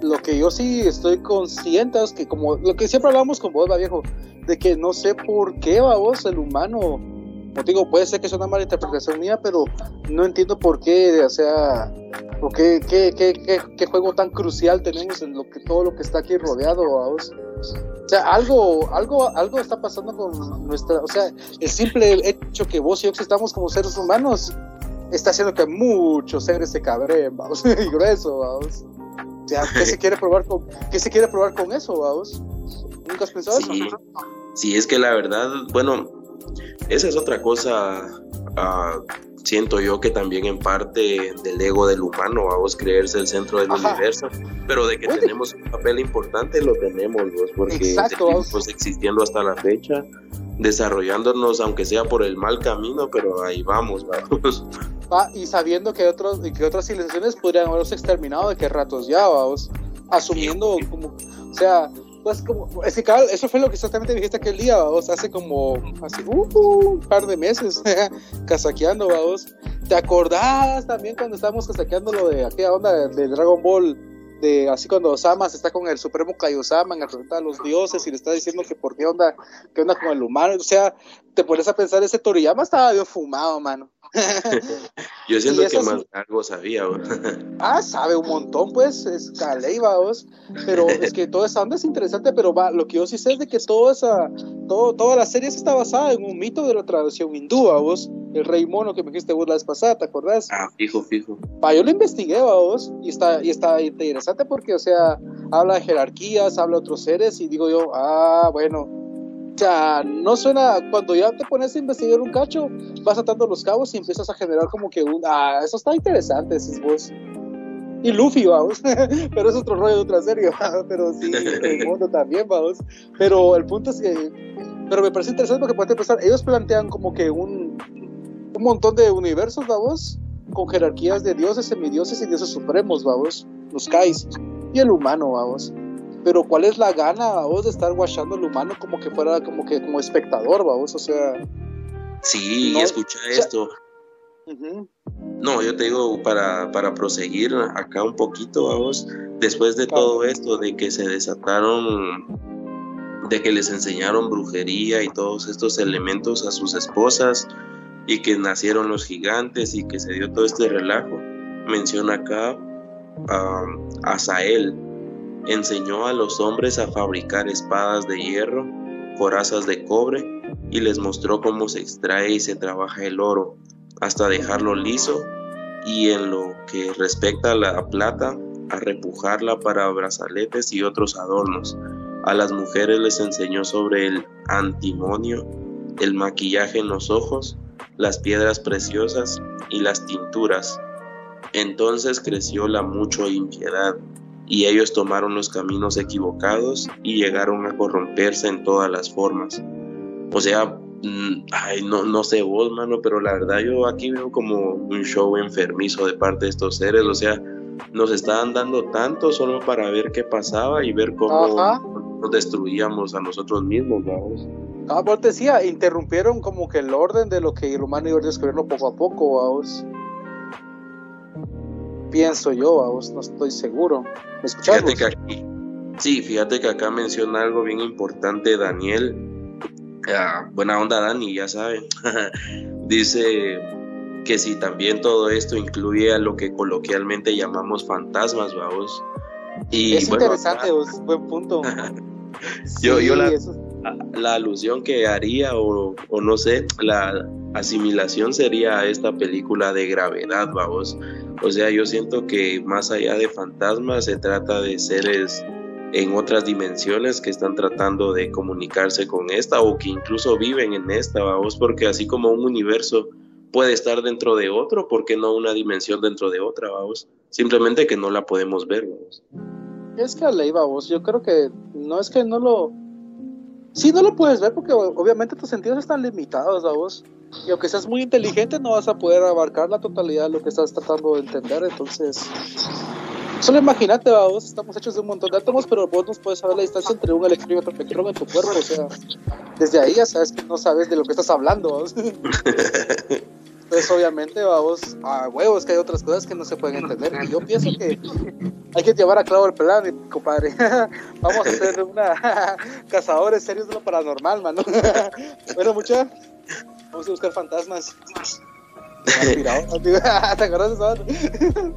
lo que yo sí estoy consciente es que como lo que siempre hablamos con vos, va viejo, de que no sé por qué, vos, el humano, como digo, puede ser que sea una mala interpretación mía, pero no entiendo por qué, o sea, por qué, qué, juego tan crucial tenemos en lo que todo lo que está aquí rodeado, vos. O sea, algo, algo, algo está pasando con nuestra, o sea, el simple hecho que vos y yo estamos como seres humanos está haciendo que muchos seres se cabreen, vamos, y grueso, vamos. O sea, ¿qué se quiere probar con, qué se quiere probar con eso, vamos? ¿Nunca has pensado sí, eso? Sí, es que la verdad, bueno, esa es otra cosa uh, siento yo que también en parte del ego del humano, vamos creerse el centro del universo, pero de que tenemos un papel importante lo tenemos, vos, porque seguimos existiendo hasta la fecha, desarrollándonos aunque sea por el mal camino, pero ahí vamos, vamos. Ah, y sabiendo que otros que otras civilizaciones podrían haberse exterminado de qué ratos ya, vamos, asumiendo como, o sea, pues como, es que eso fue lo que exactamente dijiste aquel día, vamos, hace como, hace uh, un par de meses, casaqueando, vamos. ¿Te acordás también cuando estábamos casaqueando lo de aquella onda de, Dragon Ball? De así cuando Osama se está con el supremo Kaiosama en enfrentar a los dioses y le está diciendo que por qué onda, qué onda con el humano, o sea, te pones a pensar, ese Toriyama estaba bien fumado, mano. Yo siento que más algo sabía. ah, sabe un montón, pues, es Caleiva, pero es que toda esa onda es interesante, pero va, lo que yo sí sé es de que toda esa, todo, toda la serie está basada en un mito de la tradición hindú, vos, el rey mono que me dijiste vos la vez pasada, ¿te acordás? Ah, fijo, fijo. Va, yo lo investigué, vos, y está, y está interesante porque, o sea, habla de jerarquías, habla de otros seres, y digo yo, ah, bueno, o sea, no suena, cuando ya te pones a investigar un cacho, vas atando los cabos y empiezas a generar como que un, ah, eso está interesante, decís vos. Y Luffy, vamos, pero es otro rollo de otra serie, pero sí, el mundo también, vamos. Pero el punto es que, pero me parece interesante porque puede pensar, ellos plantean como que un, un montón de universos, vamos, con jerarquías de dioses, semidioses y dioses supremos, vamos, los Kais, y el humano, vamos pero ¿cuál es la gana, vos, de estar guachando al humano como que fuera como que como espectador, vamos? O sea... Sí, escucha esto. No, yo te digo, para, para proseguir acá un poquito, vamos, después de todo esto, de que se desataron, de que les enseñaron brujería y todos estos elementos a sus esposas, y que nacieron los gigantes y que se dio todo este relajo, menciona acá a, a Sael, enseñó a los hombres a fabricar espadas de hierro, corazas de cobre y les mostró cómo se extrae y se trabaja el oro hasta dejarlo liso y en lo que respecta a la plata, a repujarla para brazaletes y otros adornos. A las mujeres les enseñó sobre el antimonio, el maquillaje en los ojos, las piedras preciosas y las tinturas. Entonces creció la mucho impiedad y ellos tomaron los caminos equivocados y llegaron a corromperse en todas las formas. O sea, mm, ay, no, no sé vos, mano, pero la verdad yo aquí veo como un show enfermizo de parte de estos seres, o sea, nos estaban dando tanto solo para ver qué pasaba y ver cómo nos destruíamos a nosotros mismos, vamos. Ah, vos decía, interrumpieron como que el orden de lo que el humano iba descubriendo poco a poco, vamos pienso yo, vos no estoy seguro. ¿Me Fíjate que aquí, sí, fíjate que acá menciona algo bien importante Daniel. Ah, buena onda Dani, ya saben. Dice que si también todo esto incluye a lo que coloquialmente llamamos fantasmas, vamos. Y, es interesante, buen punto. yo, yo la, la alusión que haría o, no sé, la asimilación sería a esta película de gravedad, vamos. O sea, yo siento que más allá de fantasmas se trata de seres en otras dimensiones que están tratando de comunicarse con esta o que incluso viven en esta, vamos, porque así como un universo puede estar dentro de otro, ¿por qué no una dimensión dentro de otra, vamos? Simplemente que no la podemos ver, vamos. Es que a ley, vamos, yo creo que no es que no lo... Sí, no lo puedes ver porque obviamente tus sentidos están limitados, vamos. Y aunque seas muy inteligente, no vas a poder abarcar la totalidad de lo que estás tratando de entender, entonces Solo imagínate, vos, estamos hechos de un montón de átomos, pero vos no puedes saber la distancia entre un electrón y otro electrón en tu cuerpo. O sea, desde ahí ya sabes que no sabes de lo que estás hablando. Entonces, obviamente, vamos a huevos que hay otras cosas que no se pueden entender. Y yo pienso que hay que llevar a clavo el plan, compadre. Vamos a hacer una cazadores serios de lo paranormal, mano. bueno, mucha. Vamos a buscar fantasmas. ¿Te acuerdas de eso?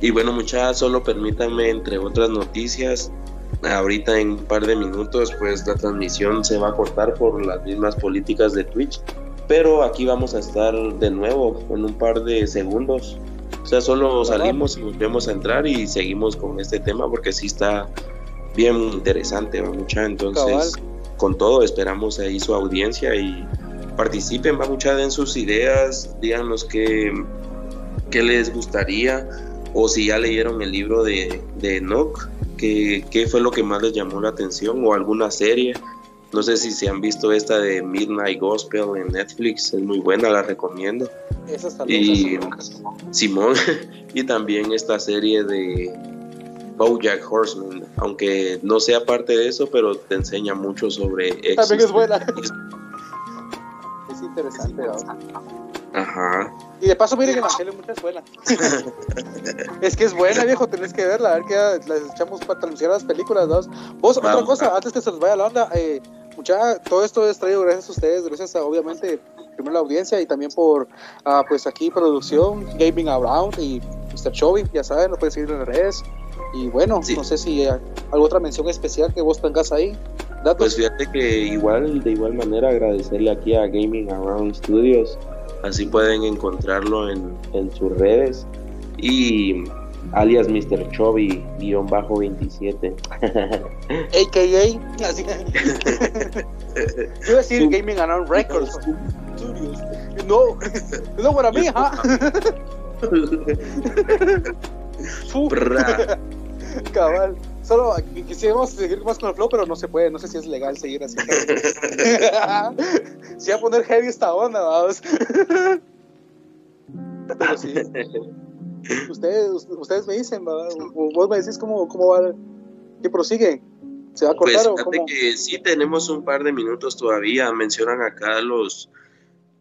Y, bueno, muchachos, solo permítanme, entre otras noticias, ahorita en un par de minutos, pues la transmisión se va a cortar por las mismas políticas de Twitch. Pero aquí vamos a estar de nuevo en un par de segundos. O sea, solo salimos y volvemos a entrar y seguimos con este tema porque sí está bien interesante, mucha. Entonces, con todo, esperamos ahí su audiencia y participen, va mucha en sus ideas, díganos qué, qué les gustaría o si ya leyeron el libro de, de Enoch, ¿qué, ¿qué, fue lo que más les llamó la atención o alguna serie. No sé si se han visto esta de Midnight Gospel en Netflix, es muy buena, la recomiendo. y Simón, y también esta serie de Bojack Horseman, aunque no sea parte de eso, pero te enseña mucho sobre... También es buena. es interesante. Ajá. Y de paso, miren, Evangelio muchas buena. es que es buena, viejo, tenés que verla. A ver que las echamos para anunciar las películas, dos. Vos, otra cosa, antes que se nos vaya la onda, eh, mucha, todo esto es traído gracias a ustedes, gracias a, obviamente, primero la audiencia y también por, uh, pues aquí, producción, Gaming Around y Mr. Chovy, ya saben, lo pueden seguir en las redes. Y bueno, no sé si hay alguna otra mención especial que vos tengas ahí. Datos. Pues fíjate que igual, de igual manera, agradecerle aquí a Gaming Around Studios Así pueden encontrarlo en, en sus redes. Y alias Mr. Chovy, guion bajo 27. AKA, así Yo decir Gaming Around Records. No, no para mí, ¿ah? Cabal. Solo quisiéramos seguir más con el flow, pero no se puede. No sé si es legal seguir así. si va a poner heavy esta onda, vamos. pero sí. Ustedes, ustedes me dicen, vos me decís cómo, cómo va, que prosigue. ¿Se va a cortar pues, o cómo? que sí tenemos un par de minutos todavía. Mencionan acá los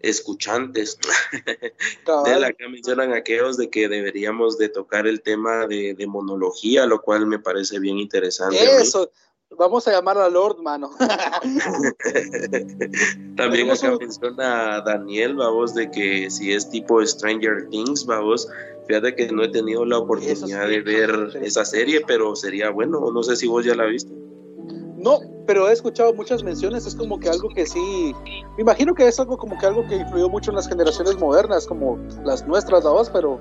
escuchantes de la que mencionan aquellos de que deberíamos de tocar el tema de, monología, lo cual me parece bien interesante. Eso, vamos a llamar a Lord, mano. También acá menciona Daniel, vamos, de que si es tipo Stranger Things, vamos, fíjate que no he tenido la oportunidad de ver esa serie, pero sería bueno, no sé si vos ya la viste. No, pero he escuchado muchas menciones, es como que algo que sí, me imagino que es algo como que algo que influyó mucho en las generaciones modernas, como las nuestras, la voz, pero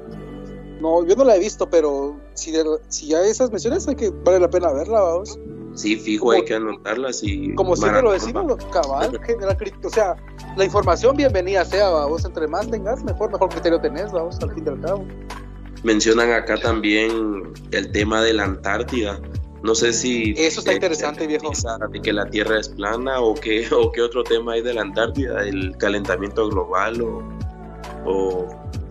no, yo no la he visto, pero si, si hay esas menciones hay que vale la pena verla, vamos. Sí, fijo, hay que anotarlas y... Como siempre lo decimos, cabal, o sea, la información bienvenida sea, vamos, entre más tengas, mejor, mejor criterio tenés, vamos, al fin y al cabo. Mencionan acá también el tema de la Antártida. No sé si... Eso está interesante, viejo. De que la Tierra es plana o qué, o qué otro tema hay de la Antártida, el calentamiento global o...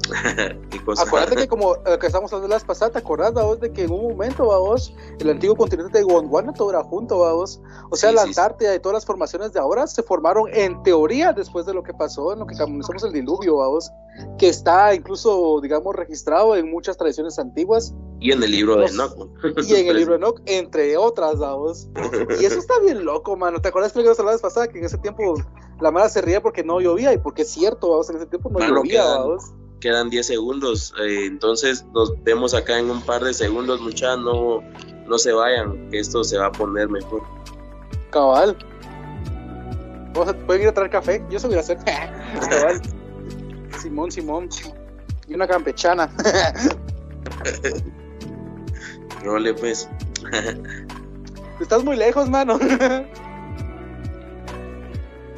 Acuérdate que como lo que estamos hablando las pasadas, ¿te acordás, vos, de que en un momento, vos, el antiguo continente de Gondwana todo era junto, vos? O sea, la Antártida y todas las formaciones de ahora se formaron en teoría después de lo que pasó, en lo que comenzamos el diluvio, vos, que está incluso, digamos, registrado en muchas tradiciones antiguas. Y en el libro de Enoch. Y en el libro de Enoch, entre otras, vos. Y eso está bien loco, mano. ¿Te acuerdas que lo la vez pasada que en ese tiempo la mala se ría porque no llovía y porque es cierto, vos, en ese tiempo no llovía, vos quedan 10 segundos. Eh, entonces nos vemos acá en un par de segundos, muchachos. No, no se vayan, que esto se va a poner mejor. Cabal. pueden ir a traer café, yo se voy a hacer. Simón, Simón. Y una campechana. Role, pues. Estás muy lejos, mano.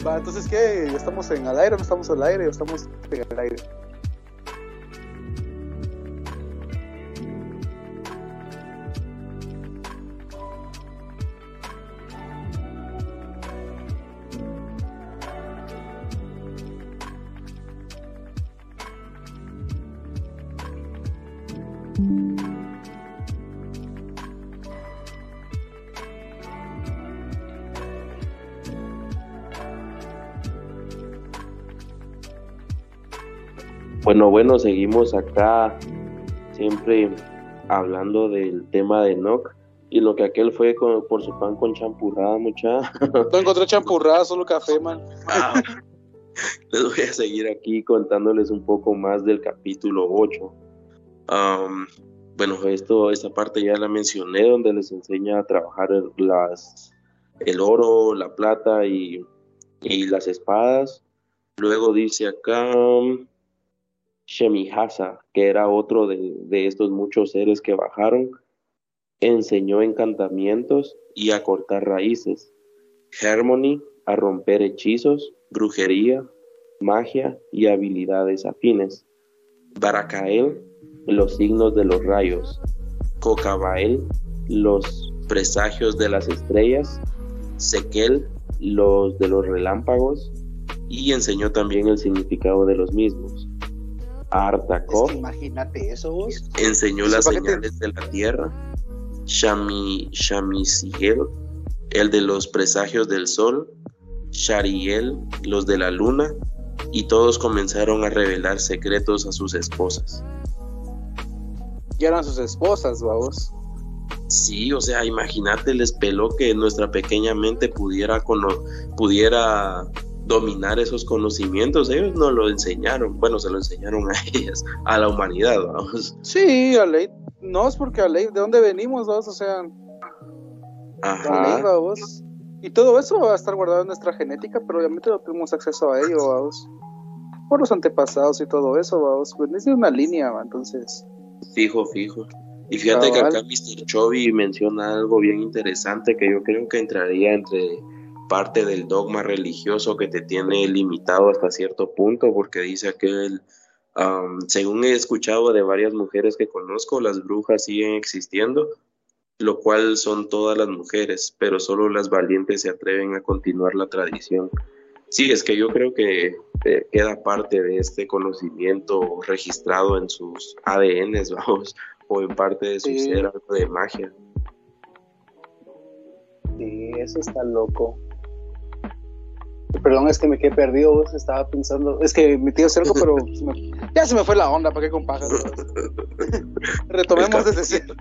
Va, entonces, ¿qué? ¿Estamos en al aire no estamos al aire? ¿O estamos en el aire? Bueno, bueno, seguimos acá siempre hablando del tema de Nock y lo que aquel fue por su pan con champurrada, mucha. No encontré champurrada, solo café, man. Les voy a seguir aquí contándoles un poco más del capítulo 8. Bueno, esto, esta parte ya la mencioné, donde les enseña a trabajar las, el oro, la plata y, y las espadas. Luego dice acá, Shemihasa, que era otro de, estos muchos seres que bajaron, enseñó encantamientos y a cortar raíces. Harmony a romper hechizos, brujería, magia y habilidades afines. Barakael, los signos de los rayos. Cocabael, los presagios de las estrellas. Sekel, los de los relámpagos. Y enseñó también el significado de los mismos. Artakov. imagínate eso vos. Enseñó las señales de la tierra. Shami, Shamisigel, el de los presagios del sol. Shariel, los de la luna. Y todos comenzaron a revelar secretos a sus esposas. Y eran sus esposas, vamos. Sí, o sea, imagínate, les peló que nuestra pequeña mente pudiera, pudiera dominar esos conocimientos. Ellos no lo enseñaron, bueno, se lo enseñaron a ellas, a la humanidad, vamos. Sí, a ley, no es porque a ley, ¿de dónde venimos, vamos? O sea, Ajá. vamos. Y todo eso va a estar guardado en nuestra genética, pero obviamente no tenemos acceso a ello, vamos. Por los antepasados y todo eso, vamos. Pues es una línea, entonces. Fijo, fijo. Y fíjate que acá Mr. Chovy menciona algo bien interesante que yo creo que entraría entre parte del dogma religioso que te tiene limitado hasta cierto punto, porque dice que, según he escuchado de varias mujeres que conozco, las brujas siguen existiendo, lo cual son todas las mujeres, pero solo las valientes se atreven a continuar la tradición. Sí, es que yo creo que eh, queda parte de este conocimiento registrado en sus ADNs, vamos, o en parte de su ser algo de magia. Sí, eso está loco. Perdón, es que me quedé perdido, estaba pensando, es que mi tío cerco, pero ya se me fue la onda, ¿para qué con Retomemos desde cero.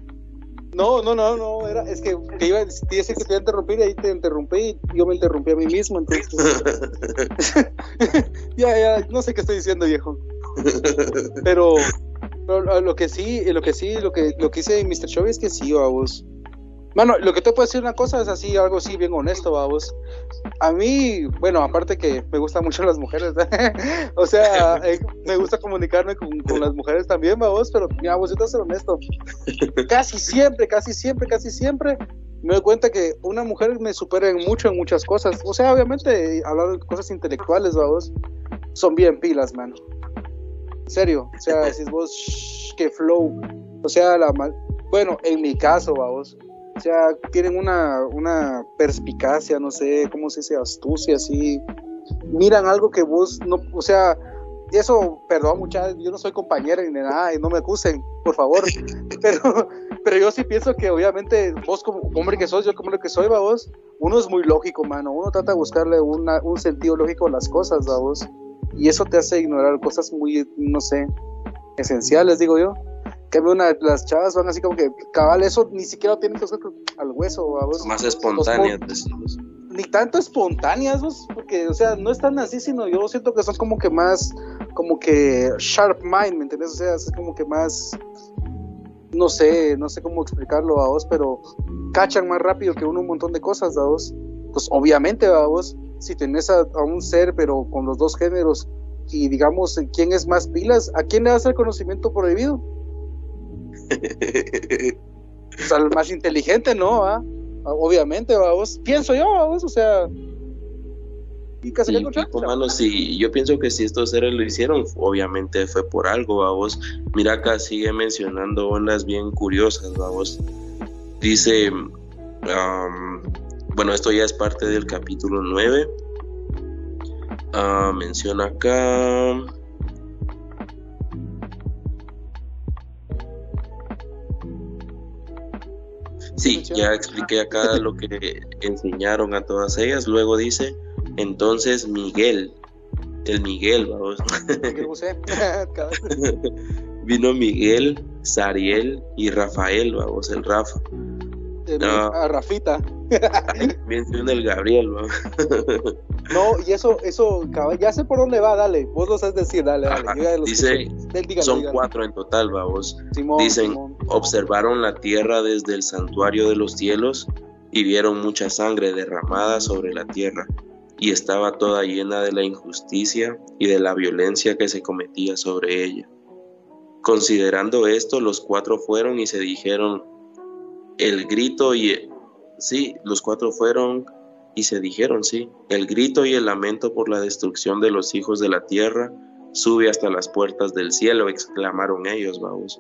No, no, no, no, era, es que te iba a decir que te iba a interrumpir y ahí te interrumpí y yo me interrumpí a mí mismo, entonces. ya, ya, no sé qué estoy diciendo, viejo. Pero, lo que sí, lo que sí, lo que, lo que hice Mr. Show es que sí, vos Mano, lo que te puedo decir una cosa es así, algo así bien honesto, vamos. A mí, bueno, aparte que me gustan mucho las mujeres, o sea, eh, me gusta comunicarme con, las mujeres también, vamos, pero mira, vos, yo te ser honesto. Casi siempre, casi siempre, casi siempre me doy cuenta que una mujer me supera en mucho en muchas cosas. O sea, obviamente, hablando de cosas intelectuales, vamos, son bien pilas, mano. En serio, o sea, decís vos, que flow. O sea, la bueno, en mi caso, vamos o sea, tienen una, una perspicacia, no sé, cómo se dice, astucia, así. Miran algo que vos no, o sea, y eso, perdón, muchachos, yo no soy compañera ni nada, y no me acusen, por favor. pero, pero yo sí pienso que obviamente vos como hombre que sos, yo como lo que soy, va vos, uno es muy lógico, mano. Uno trata de buscarle una, un sentido lógico a las cosas, va vos. Y eso te hace ignorar cosas muy, no sé, esenciales, digo yo que una, las chavas van así como que cabal, eso ni siquiera tienen que hacer al hueso. Más espontáneas, Ni tanto espontáneas, porque, o sea, no están así, sino yo siento que son como que más, como que sharp mind, ¿me entiendes? O sea, es como que más, no sé, no sé cómo explicarlo a vos, pero cachan más rápido que uno un montón de cosas, a vos. Pues obviamente, a vos. si tenés a, un ser, pero con los dos géneros, y digamos, ¿quién es más pilas? ¿A quién le das el conocimiento prohibido? O sea, el más inteligente, ¿no? ¿Ah? Obviamente, vamos. Pienso yo, vamos, o sea. Y casi sí, yo pienso que si estos seres lo hicieron, obviamente fue por algo, vamos. Mira acá sigue mencionando ondas bien curiosas, vamos. Dice, bueno, esto ya es parte del capítulo 9. Ah, menciona acá. Sí, ya expliqué acá lo que enseñaron a todas ellas. Luego dice, entonces Miguel, el Miguel, vamos. Vino Miguel, Sariel y Rafael, vamos, el Rafa. no. A Rafita. Menciona el Gabriel, ¿no? no, y eso, eso, ya sé por dónde va, dale, vos lo sabes decir, dale, dale. Dice, son cuatro en total, vamos. Dicen, observaron la tierra desde el santuario de los cielos y vieron mucha sangre derramada sobre la tierra y estaba toda llena de la injusticia y de la violencia que se cometía sobre ella. Considerando esto, los cuatro fueron y se dijeron, el grito y... Sí, los cuatro fueron y se dijeron, sí, el grito y el lamento por la destrucción de los hijos de la tierra sube hasta las puertas del cielo, exclamaron ellos, vamos.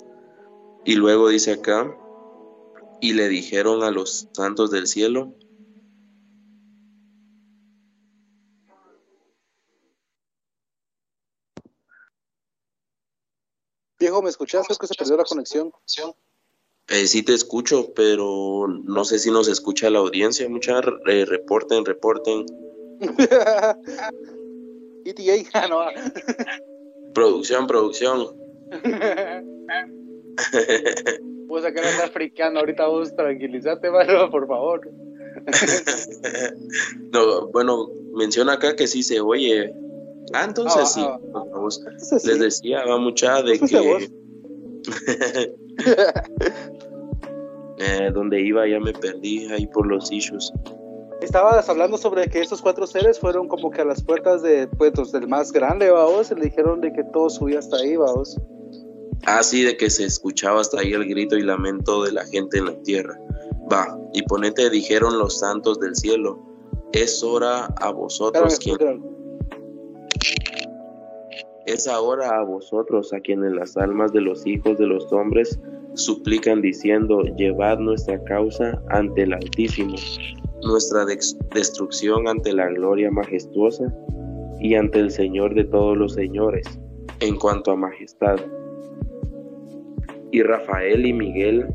Y luego dice acá, y le dijeron a los santos del cielo, Viejo, ¿me escuchaste? Es que se perdió la conexión. Eh, sí te escucho, pero no sé si nos escucha la audiencia. Mucha eh, reporten, reporten. ETA, no. producción, producción. Vos acá no estás friqueando ahorita vos tranquilízate, mano, por favor. no, bueno, menciona acá que sí se oye Ah, entonces sí. Les decía, va mucha de que. eh, donde iba ya me perdí ahí por los issues. Estabas hablando sobre que esos cuatro seres fueron como que a las puertas de, pues, del más grande, vaos, y le dijeron de que todo subía hasta ahí, vaos. Ah, sí, de que se escuchaba hasta ahí el grito y lamento de la gente en la tierra. Va, y ponete, dijeron los santos del cielo, es hora a vosotros quien... Es ahora a vosotros a quienes las almas de los hijos de los hombres suplican diciendo, llevad nuestra causa ante el Altísimo, nuestra destrucción ante la gloria majestuosa y ante el Señor de todos los señores, en cuanto a majestad. Y Rafael y Miguel,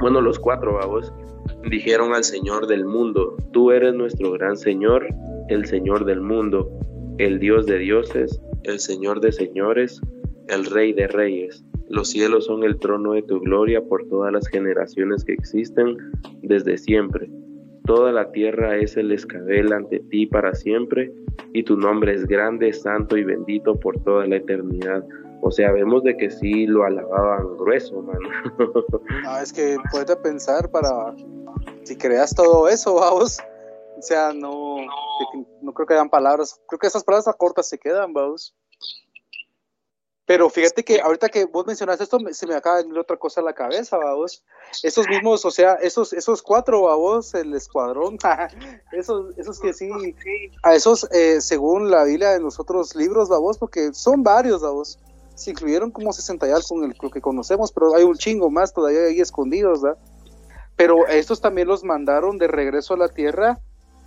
bueno, los cuatro vagos, dijeron al Señor del mundo, tú eres nuestro gran Señor, el Señor del mundo, el Dios de dioses, el Señor de señores, el Rey de reyes. Los cielos son el trono de tu gloria por todas las generaciones que existen desde siempre. Toda la tierra es el escabel ante ti para siempre, y tu nombre es grande, santo y bendito por toda la eternidad. O sea, vemos de que sí lo alababan grueso, mano. ah, es que puedes pensar para si creas todo eso, vamos. O sea, no, no, creo que hayan palabras. Creo que esas palabras cortas se quedan, vamos. Pero fíjate que ahorita que vos mencionaste esto, se me acaba de venir otra cosa a la cabeza, vamos. Esos mismos, o sea, esos, esos cuatro, vamos, el escuadrón, esos, esos que sí, a esos, eh, según la Biblia de los otros libros, vamos, porque son varios, vamos. Se incluyeron como 60 y algo con el, lo que conocemos, pero hay un chingo más todavía ahí escondidos, ¿verdad? Pero estos también los mandaron de regreso a la tierra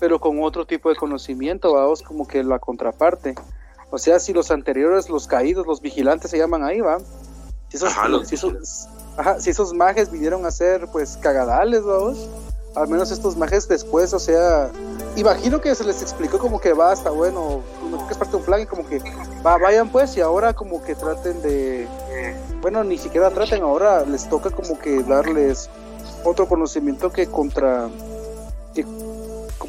pero con otro tipo de conocimiento, vamos, como que la contraparte. O sea, si los anteriores, los caídos, los vigilantes se llaman ahí, va. Si esos, si esos, si esos mages vinieron a ser, pues, cagadales, vamos. Al menos estos mages después, o sea, imagino que se les explicó como que va hasta bueno, que es parte de un plan y como que va, vayan pues y ahora como que traten de, bueno, ni siquiera traten, ahora les toca como que darles otro conocimiento que contra, que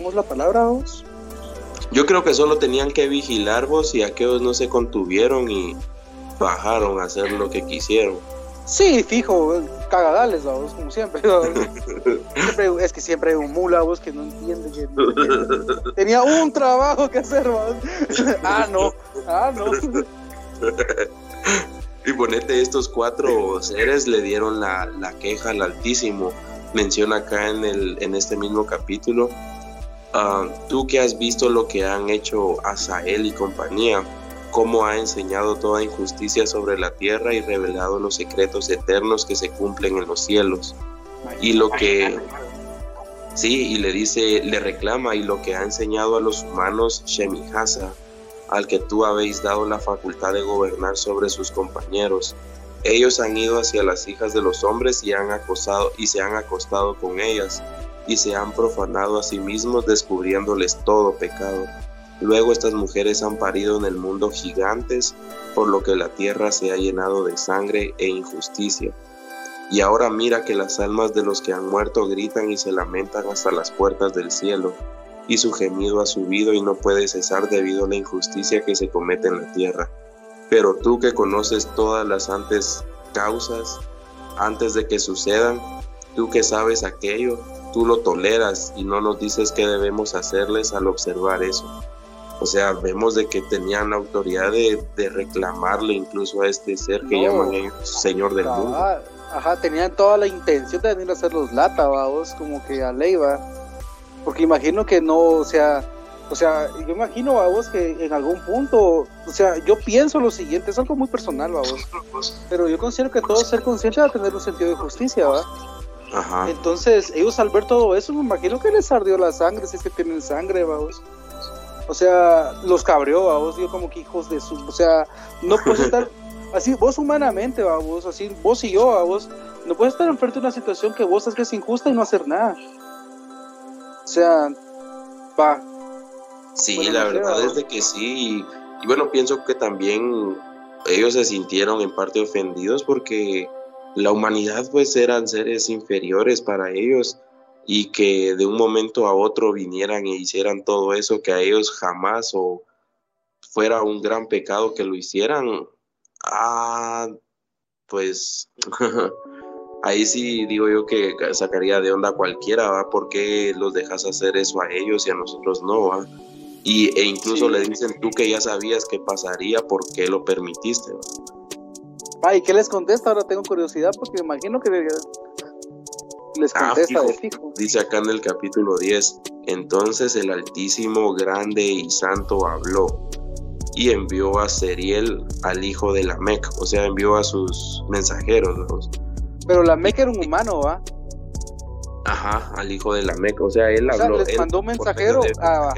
¿Cómo es la palabra vos? Yo creo que solo tenían que vigilar vos y aquellos no se contuvieron y bajaron a hacer lo que quisieron. Sí, fijo, cagadales, vamos, como siempre, siempre. Es que siempre hay un mula, vos, que no entiende. Que Tenía un trabajo que hacer, vos. ah, no, ah, no. Y ponete, estos cuatro seres le dieron la, la queja al Altísimo. Menciona acá en, el, en este mismo capítulo. Uh, tú que has visto lo que han hecho Asael y compañía, cómo ha enseñado toda injusticia sobre la tierra y revelado los secretos eternos que se cumplen en los cielos. Y lo que, sí, y le dice, le reclama, y lo que ha enseñado a los humanos Shemihasa, al que tú habéis dado la facultad de gobernar sobre sus compañeros. Ellos han ido hacia las hijas de los hombres y han y se han acostado con ellas y se han profanado a sí mismos descubriéndoles todo pecado. Luego estas mujeres han parido en el mundo gigantes, por lo que la tierra se ha llenado de sangre e injusticia. Y ahora mira que las almas de los que han muerto gritan y se lamentan hasta las puertas del cielo, y su gemido ha subido y no puede cesar debido a la injusticia que se comete en la tierra. Pero tú que conoces todas las antes causas, antes de que sucedan, tú que sabes aquello, tú lo toleras y no nos dices qué debemos hacerles al observar eso. O sea, vemos de que tenían la autoridad de, reclamarle incluso a este ser que llaman el Señor del mundo. Ajá, tenían toda la intención de venir a hacer los lata, como que a Leiva. Porque imagino que no, o sea, o sea, yo imagino, vamos, que en algún punto, o sea, yo pienso lo siguiente, es algo muy personal, vamos. Pero yo considero que todo ser consciente va a tener un sentido de justicia, ¿va? Ajá. Entonces, ellos al ver todo eso, me imagino que les ardió la sangre, si es que tienen sangre, vamos. O sea, los cabreó vos, digo como que hijos de su, o sea, no puedes estar así, vos humanamente, va, vos, así, vos y yo, vos, no puedes estar enfrente de una situación que vos sabes que es injusta y no hacer nada. O sea, va. Sí, la verdad es de que sí, y bueno, pienso que también ellos se sintieron en parte ofendidos porque la humanidad pues eran seres inferiores para ellos y que de un momento a otro vinieran e hicieran todo eso que a ellos jamás o fuera un gran pecado que lo hicieran, ah, pues ahí sí digo yo que sacaría de onda cualquiera, ¿va? ¿Por qué los dejas hacer eso a ellos y a nosotros no, ¿va? Y, e incluso le dicen tú que ya sabías que pasaría, ¿por qué lo permitiste? ¿va? ¿Y qué les contesta? Ahora tengo curiosidad porque me imagino que les ah, contesta de fijo. Dice acá en el capítulo 10, entonces el Altísimo, grande y santo habló y envió a Seriel al hijo de la Mec, o sea, envió a sus mensajeros. Pero la Mec era un humano, ¿va? Ajá, al hijo de la Mec, o sea, él habló. les mandó un mensajero. a...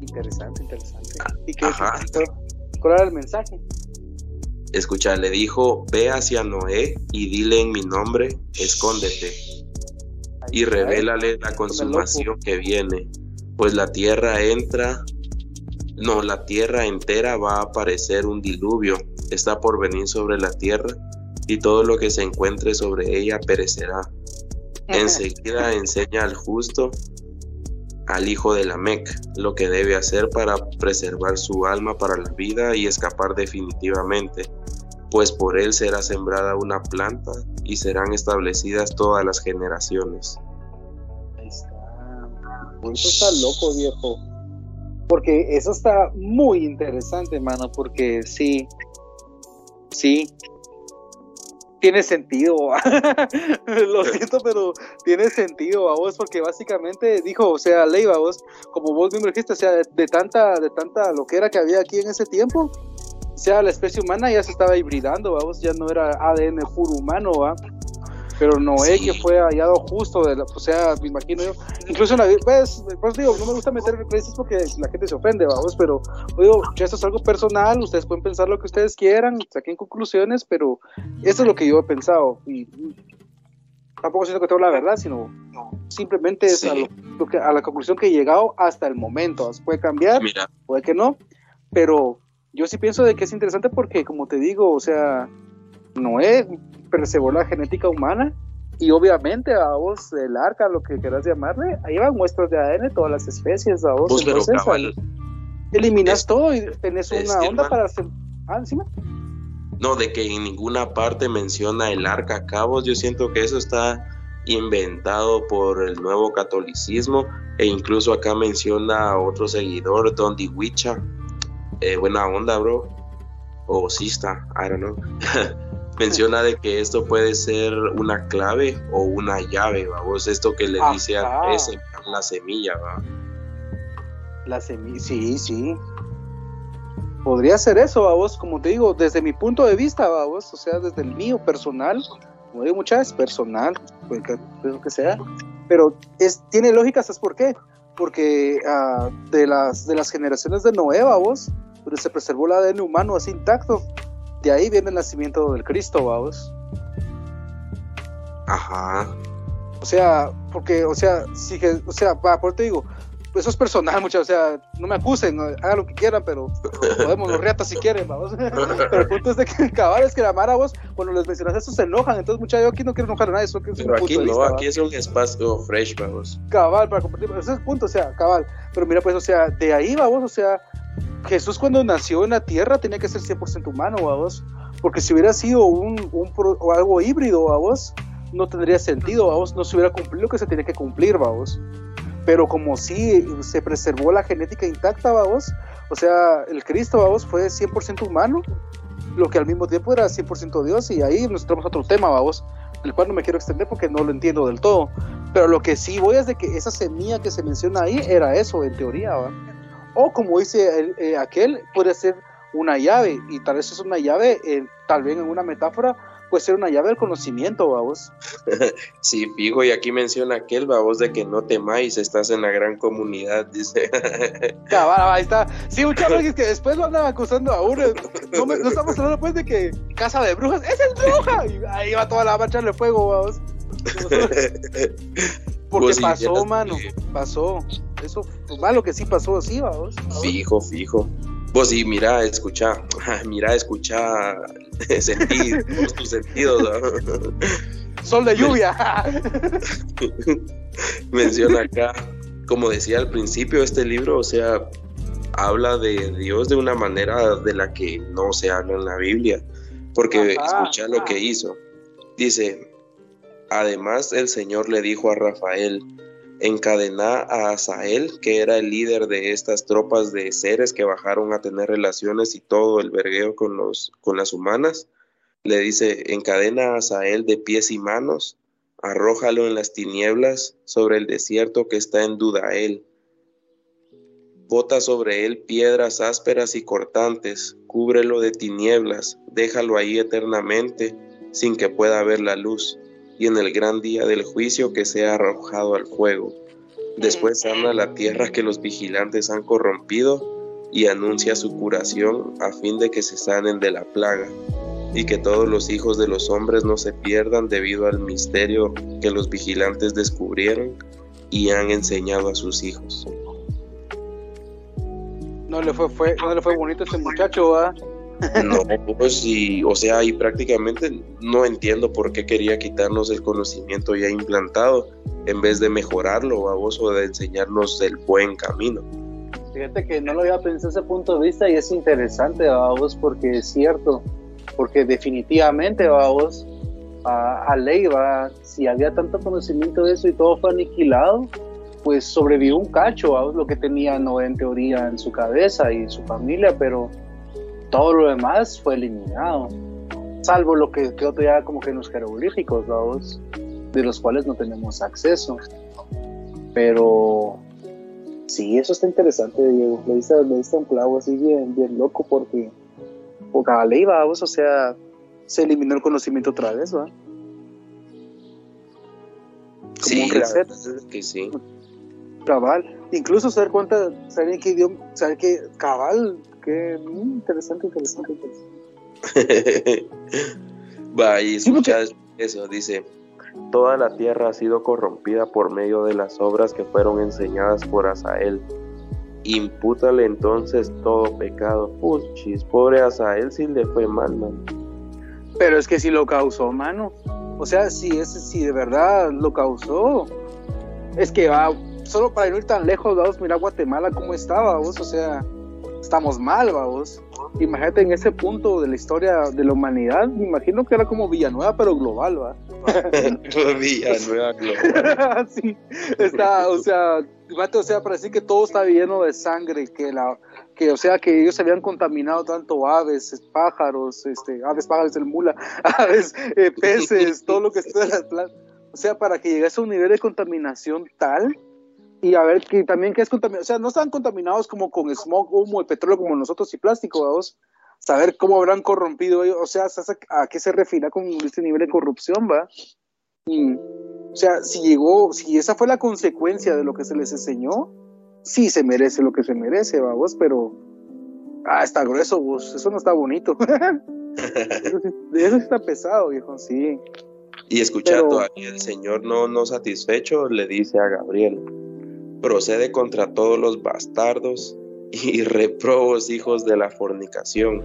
Interesante, interesante. Ah, ¿Y qué, Ajá. ¿Cuál era el mensaje? Escucha, le dijo, ve hacia Noé y dile en mi nombre, escóndete. Y revélale la consumación que viene, pues la tierra entra, no, la tierra entera va a aparecer un diluvio, está por venir sobre la tierra, y todo lo que se encuentre sobre ella perecerá. Enseguida enseña al justo, al hijo de la Mec, lo que debe hacer para preservar su alma para la vida y escapar definitivamente pues por él será sembrada una planta y serán establecidas todas las generaciones. Eso está loco, viejo. Porque eso está muy interesante, mano, porque sí, sí, tiene sentido. Lo siento, pero tiene sentido a vos, porque básicamente dijo, o sea, Leiva, vos, como vos mismo dijiste, o sea, de, de tanta, de tanta loquera que había aquí en ese tiempo, sea, la especie humana ya se estaba hibridando, vamos, ya no era ADN puro humano, ¿va? Pero Noé, que fue hallado justo, de la, o sea, me imagino yo, incluso una pues, pues digo, no me gusta meter crisis porque la gente se ofende, vamos, pero digo, esto es algo personal, ustedes pueden pensar lo que ustedes quieran, saquen conclusiones, pero esto es lo que yo he pensado, y tampoco siento que tengo la verdad, sino simplemente es a, lo, que, a la conclusión que he llegado hasta el momento, puede cambiar, puede que no, pero yo sí pienso de que es interesante porque, como te digo, o sea, Noé preservó la genética humana y obviamente a vos el arca, lo que quieras llamarle, ahí van muestras de ADN todas las especies, a vos. Pues, entonces, eliminas todo y tenés una onda para hacer... Ah, encima. no, de que en ninguna parte menciona el arca cabos, yo siento que eso está inventado por el nuevo catolicismo e incluso acá menciona a otro seguidor, Don Wicha, eh, buena onda, bro, o sista, I don't know. menciona de que esto puede ser una clave o una llave, vamos, esto que le dice a ese, la semilla, va. La semilla, sí, sí. Podría ser eso, vamos, como te digo, desde mi punto de vista, vamos, o sea, desde el mío personal, como digo muchas veces, personal, pues, lo que sea, pero es, tiene lógica, ¿sabes por qué? Porque uh, de, las, de las generaciones de Noé, vamos, donde se preservó el ADN humano así intacto, de ahí viene el nacimiento del Cristo, vamos. Ajá. O sea, porque, o sea, si, o sea, va, por te digo, eso es personal, muchachos, o sea, no me acusen, hagan lo que quieran, pero podemos los reatas si quieren, vamos. pero el punto es de que cabal es que la Mara vos, cuando les mencionas eso se enojan, entonces muchachos, yo aquí no quiero enojar a nadie, eso que es pero aquí no, aquí es un espacio fresh, vamos. Cabal, para compartir, ese es el punto, o sea, cabal, pero mira, pues, o sea, de ahí, vamos, o sea, Jesús cuando nació en la tierra tenía que ser 100% humano, vamos, porque si hubiera sido un, un o algo híbrido, vamos, no tendría sentido, vamos, no se hubiera cumplido lo que se tiene que cumplir, vamos pero como sí se preservó la genética intacta, vamos, o sea, el Cristo, vamos, fue 100% humano, lo que al mismo tiempo era 100% Dios, y ahí nos traemos otro tema, vamos, el cual no me quiero extender porque no lo entiendo del todo, pero lo que sí voy es de que esa semilla que se menciona ahí era eso, en teoría, ¿va? O como dice eh, aquel, puede ser una llave, y tal vez es una llave, eh, tal vez en una metáfora, puede ser una llave del conocimiento, vamos. sí, fijo, y aquí menciona aquel, vamos, de que no temáis, estás en la gran comunidad, dice. Cabal, ahí está. Sí, muchas veces que después lo andan acusando a uno. No, estamos hablando pues de que casa de brujas, ¡esa es bruja! Y ahí va toda la marcha de fuego, vamos. Porque pasó, mano, pasó. Eso, pues, malo que sí pasó así, vamos. Fijo, fijo. Vos sí, mira, escucha, mira, escucha, sentir tus sentidos. Sol de lluvia. Menciona acá, como decía al principio, este libro, o sea, habla de Dios de una manera de la que no se habla en la Biblia, porque escucha lo que hizo. Dice, además el Señor le dijo a Rafael, encadena a Asael, que era el líder de estas tropas de seres que bajaron a tener relaciones y todo el vergueo con, los, con las humanas. Le dice, encadena a Asael de pies y manos, arrójalo en las tinieblas sobre el desierto que está en Dudael. Bota sobre él piedras ásperas y cortantes, cúbrelo de tinieblas, déjalo ahí eternamente, sin que pueda ver la luz y en el gran día del juicio que sea arrojado al fuego. Después sana la tierra que los vigilantes han corrompido y anuncia su curación a fin de que se sanen de la plaga y que todos los hijos de los hombres no se pierdan debido al misterio que los vigilantes descubrieron y han enseñado a sus hijos. No le fue, fue no le fue bonito este muchacho, ¿va? No, pues y, o sea, y prácticamente no entiendo por qué quería quitarnos el conocimiento ya implantado en vez de mejorarlo a vos o de enseñarnos el buen camino. Fíjate que no lo había pensado ese punto de vista y es interesante a vos porque es cierto, porque definitivamente a vos a, a va si había tanto conocimiento de eso y todo fue aniquilado, pues sobrevivió un cacho, a lo que tenía no en teoría en su cabeza y su familia, pero todo lo demás fue eliminado, salvo lo que quedó todavía como que en los jeroglíficos, de los cuales no tenemos acceso. Pero sí, eso está interesante, Diego. Le diste, un clavo así bien, bien loco porque, porque a ley, vamos, o sea, se eliminó el conocimiento otra vez, ¿va? sí, reset. que sí. Cabal. Incluso saber cuánta, saber qué idioma, saber que cabal qué interesante, interesante, interesante. Va, y escuchas eso, dice, toda la tierra ha sido corrompida por medio de las obras que fueron enseñadas por Asael. Impútale entonces todo pecado. Puchis, pobre Asael si le fue mal, man. Pero es que si lo causó, mano. O sea, si, es, si de verdad lo causó, es que va, solo para ir tan lejos, vamos, mira Guatemala cómo estaba, vos, o sea, estamos mal, vamos. Imagínate en ese punto de la historia de la humanidad, me imagino que era como Villanueva, pero global, va. Villanueva global. sí, está, o sea, o sea, para decir que todo está lleno de sangre, que la, que o sea, que ellos habían contaminado tanto aves, pájaros, este, aves, pájaros del mula, aves, eh, peces, todo lo que está en las plantas. O sea, para que llegase a un nivel de contaminación tal y a ver que también que es contaminado, o sea, no están contaminados como con smog, humo y petróleo como nosotros y plástico, vamos. Saber cómo habrán corrompido ellos, o sea, a qué se refiere con este nivel de corrupción, va. o sea, si llegó, si esa fue la consecuencia de lo que se les enseñó, sí se merece lo que se merece, vamos, pero ah, está grueso, vos, eso no está bonito. eso, está pesado, viejo, sí. Y escuchando, a el Señor no, no satisfecho le dice a Gabriel, procede contra todos los bastardos y reprobos hijos de la fornicación,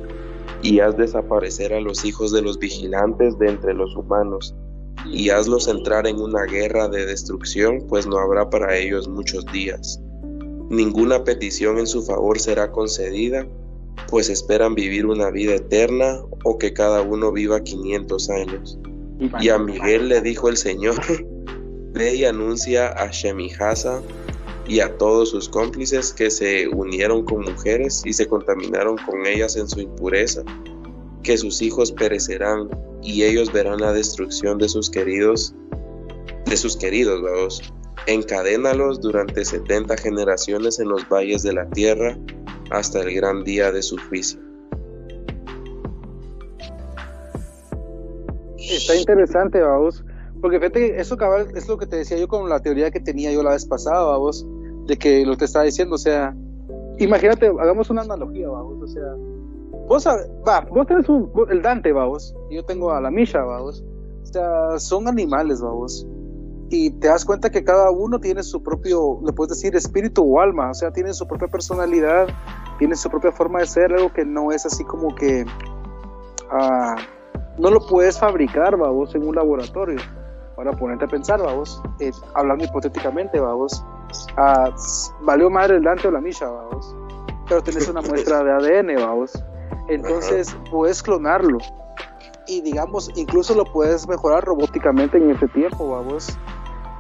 y haz desaparecer a los hijos de los vigilantes de entre los humanos, y hazlos entrar en una guerra de destrucción, pues no habrá para ellos muchos días. Ninguna petición en su favor será concedida, pues esperan vivir una vida eterna o que cada uno viva 500 años. Y a Miguel le dijo el Señor, ve y anuncia a Shemihasa y a todos sus cómplices que se unieron con mujeres y se contaminaron con ellas en su impureza, que sus hijos perecerán y ellos verán la destrucción de sus queridos, de sus queridos, vamos. Encadénalos durante setenta generaciones en los valles de la tierra hasta el gran día de su juicio. Está interesante, vamos, porque fíjate, eso cabal es lo que te decía yo con la teoría que tenía yo la vez pasada, vamos de que lo te estaba diciendo, o sea, imagínate, hagamos una analogía, vamos, o sea, vos, va, vos tenés un, el Dante, vamos, y yo tengo a la Misha, vamos, o sea, son animales, vamos, y te das cuenta que cada uno tiene su propio, le puedes decir, espíritu o alma, o sea, tiene su propia personalidad, tiene su propia forma de ser, algo que no es así como que, ah, no lo puedes fabricar, vamos, en un laboratorio. Ahora ponerte a pensar, vamos, eh, hablando hipotéticamente, vamos, Ah, valió madre el Dante o la Misha, vamos. Pero tenés una muestra de ADN, vamos. Entonces puedes clonarlo. Y digamos, incluso lo puedes mejorar robóticamente en ese tiempo, vamos.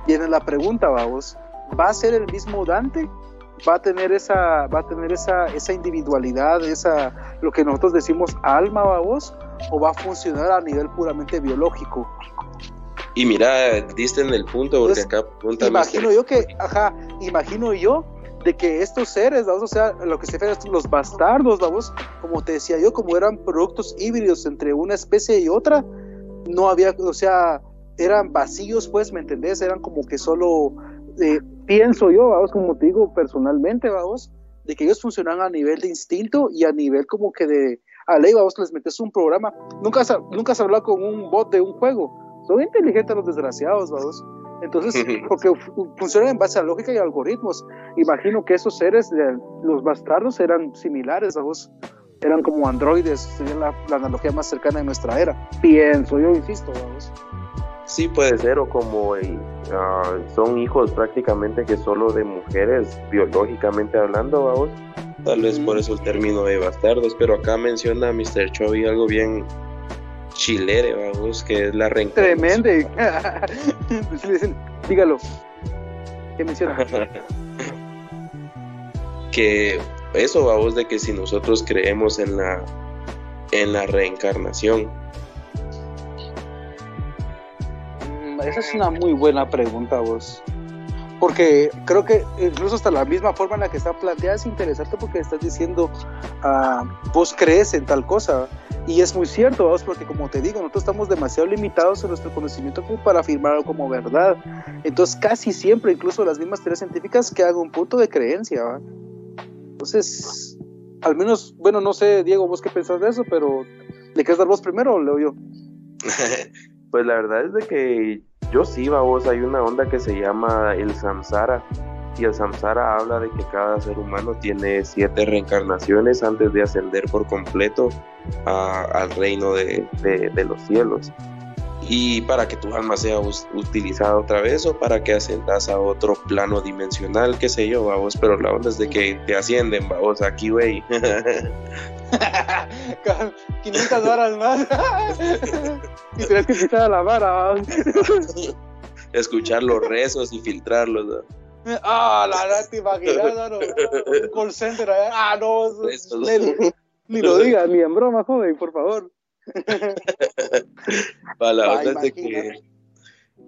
Viene la pregunta, vamos. ¿Va a ser el mismo Dante? ¿Va a tener esa, va a tener esa, esa individualidad, esa, lo que nosotros decimos alma, vamos? ¿O va a funcionar a nivel puramente biológico? Y mira, diste en el punto porque acá pregunta Imagino yo que, ajá, imagino yo de que estos seres, o sea, lo que se refiere a los bastardos, vamos, como te decía yo, como eran productos híbridos entre una especie y otra, no había, o sea, eran vacíos, pues, ¿me entendés? Eran como que solo, eh, pienso yo, vamos, como te digo personalmente, vamos, de que ellos funcionan a nivel de instinto y a nivel como que de, a ley, vamos, les metes un programa, nunca has, nunca has hablado con un bot de un juego, son inteligentes los desgraciados, vamos. Entonces, porque funcionan en base a lógica y algoritmos. Imagino que esos seres, los bastardos, eran similares, vamos. Eran como androides, sería la, analogía más cercana de nuestra era. Pienso, yo insisto, vamos. Sí, puede ser, o como ah, son hijos prácticamente que solo de mujeres, biológicamente hablando, vamos. Tal vez por eso el término de bastardos, pero acá menciona Mr. Chovy algo bien chilere, vamos, que es la reencarnación. Tremendo. dígalo. ¿Qué menciona? que eso, vamos, de que si nosotros creemos en la, en la reencarnación. Mm, esa es una muy buena pregunta, vos. Porque creo que incluso hasta la misma forma en la que está planteada es interesante porque estás diciendo, uh, vos crees en tal cosa. Y es muy cierto, vamos, porque como te digo, nosotros estamos demasiado limitados en nuestro conocimiento como para afirmarlo como verdad. Entonces, casi siempre, incluso las mismas teorías científicas, que hago un punto de creencia. ¿va? Entonces, al menos, bueno, no sé, Diego, vos qué pensás de eso, pero ¿le quieres dar vos primero o leo yo? pues la verdad es de que yo sí, vos, hay una onda que se llama el samsara y el samsara habla de que cada ser humano tiene siete reencarnaciones antes de ascender por completo al reino de, los cielos. y para que tu alma sea utilizada otra vez o para que ascendas a otro plano dimensional, qué sé yo, vamos, pero la onda es de que te ascienden, vamos, aquí, güey. 500 horas más. y tienes que quitar a la vara. Escuchar los rezos y filtrarlos. Ah, la verdad, te imaginas, no, un call center Ah, no, ni, lo digas, ni en broma, joven, por favor. Para la verdad es que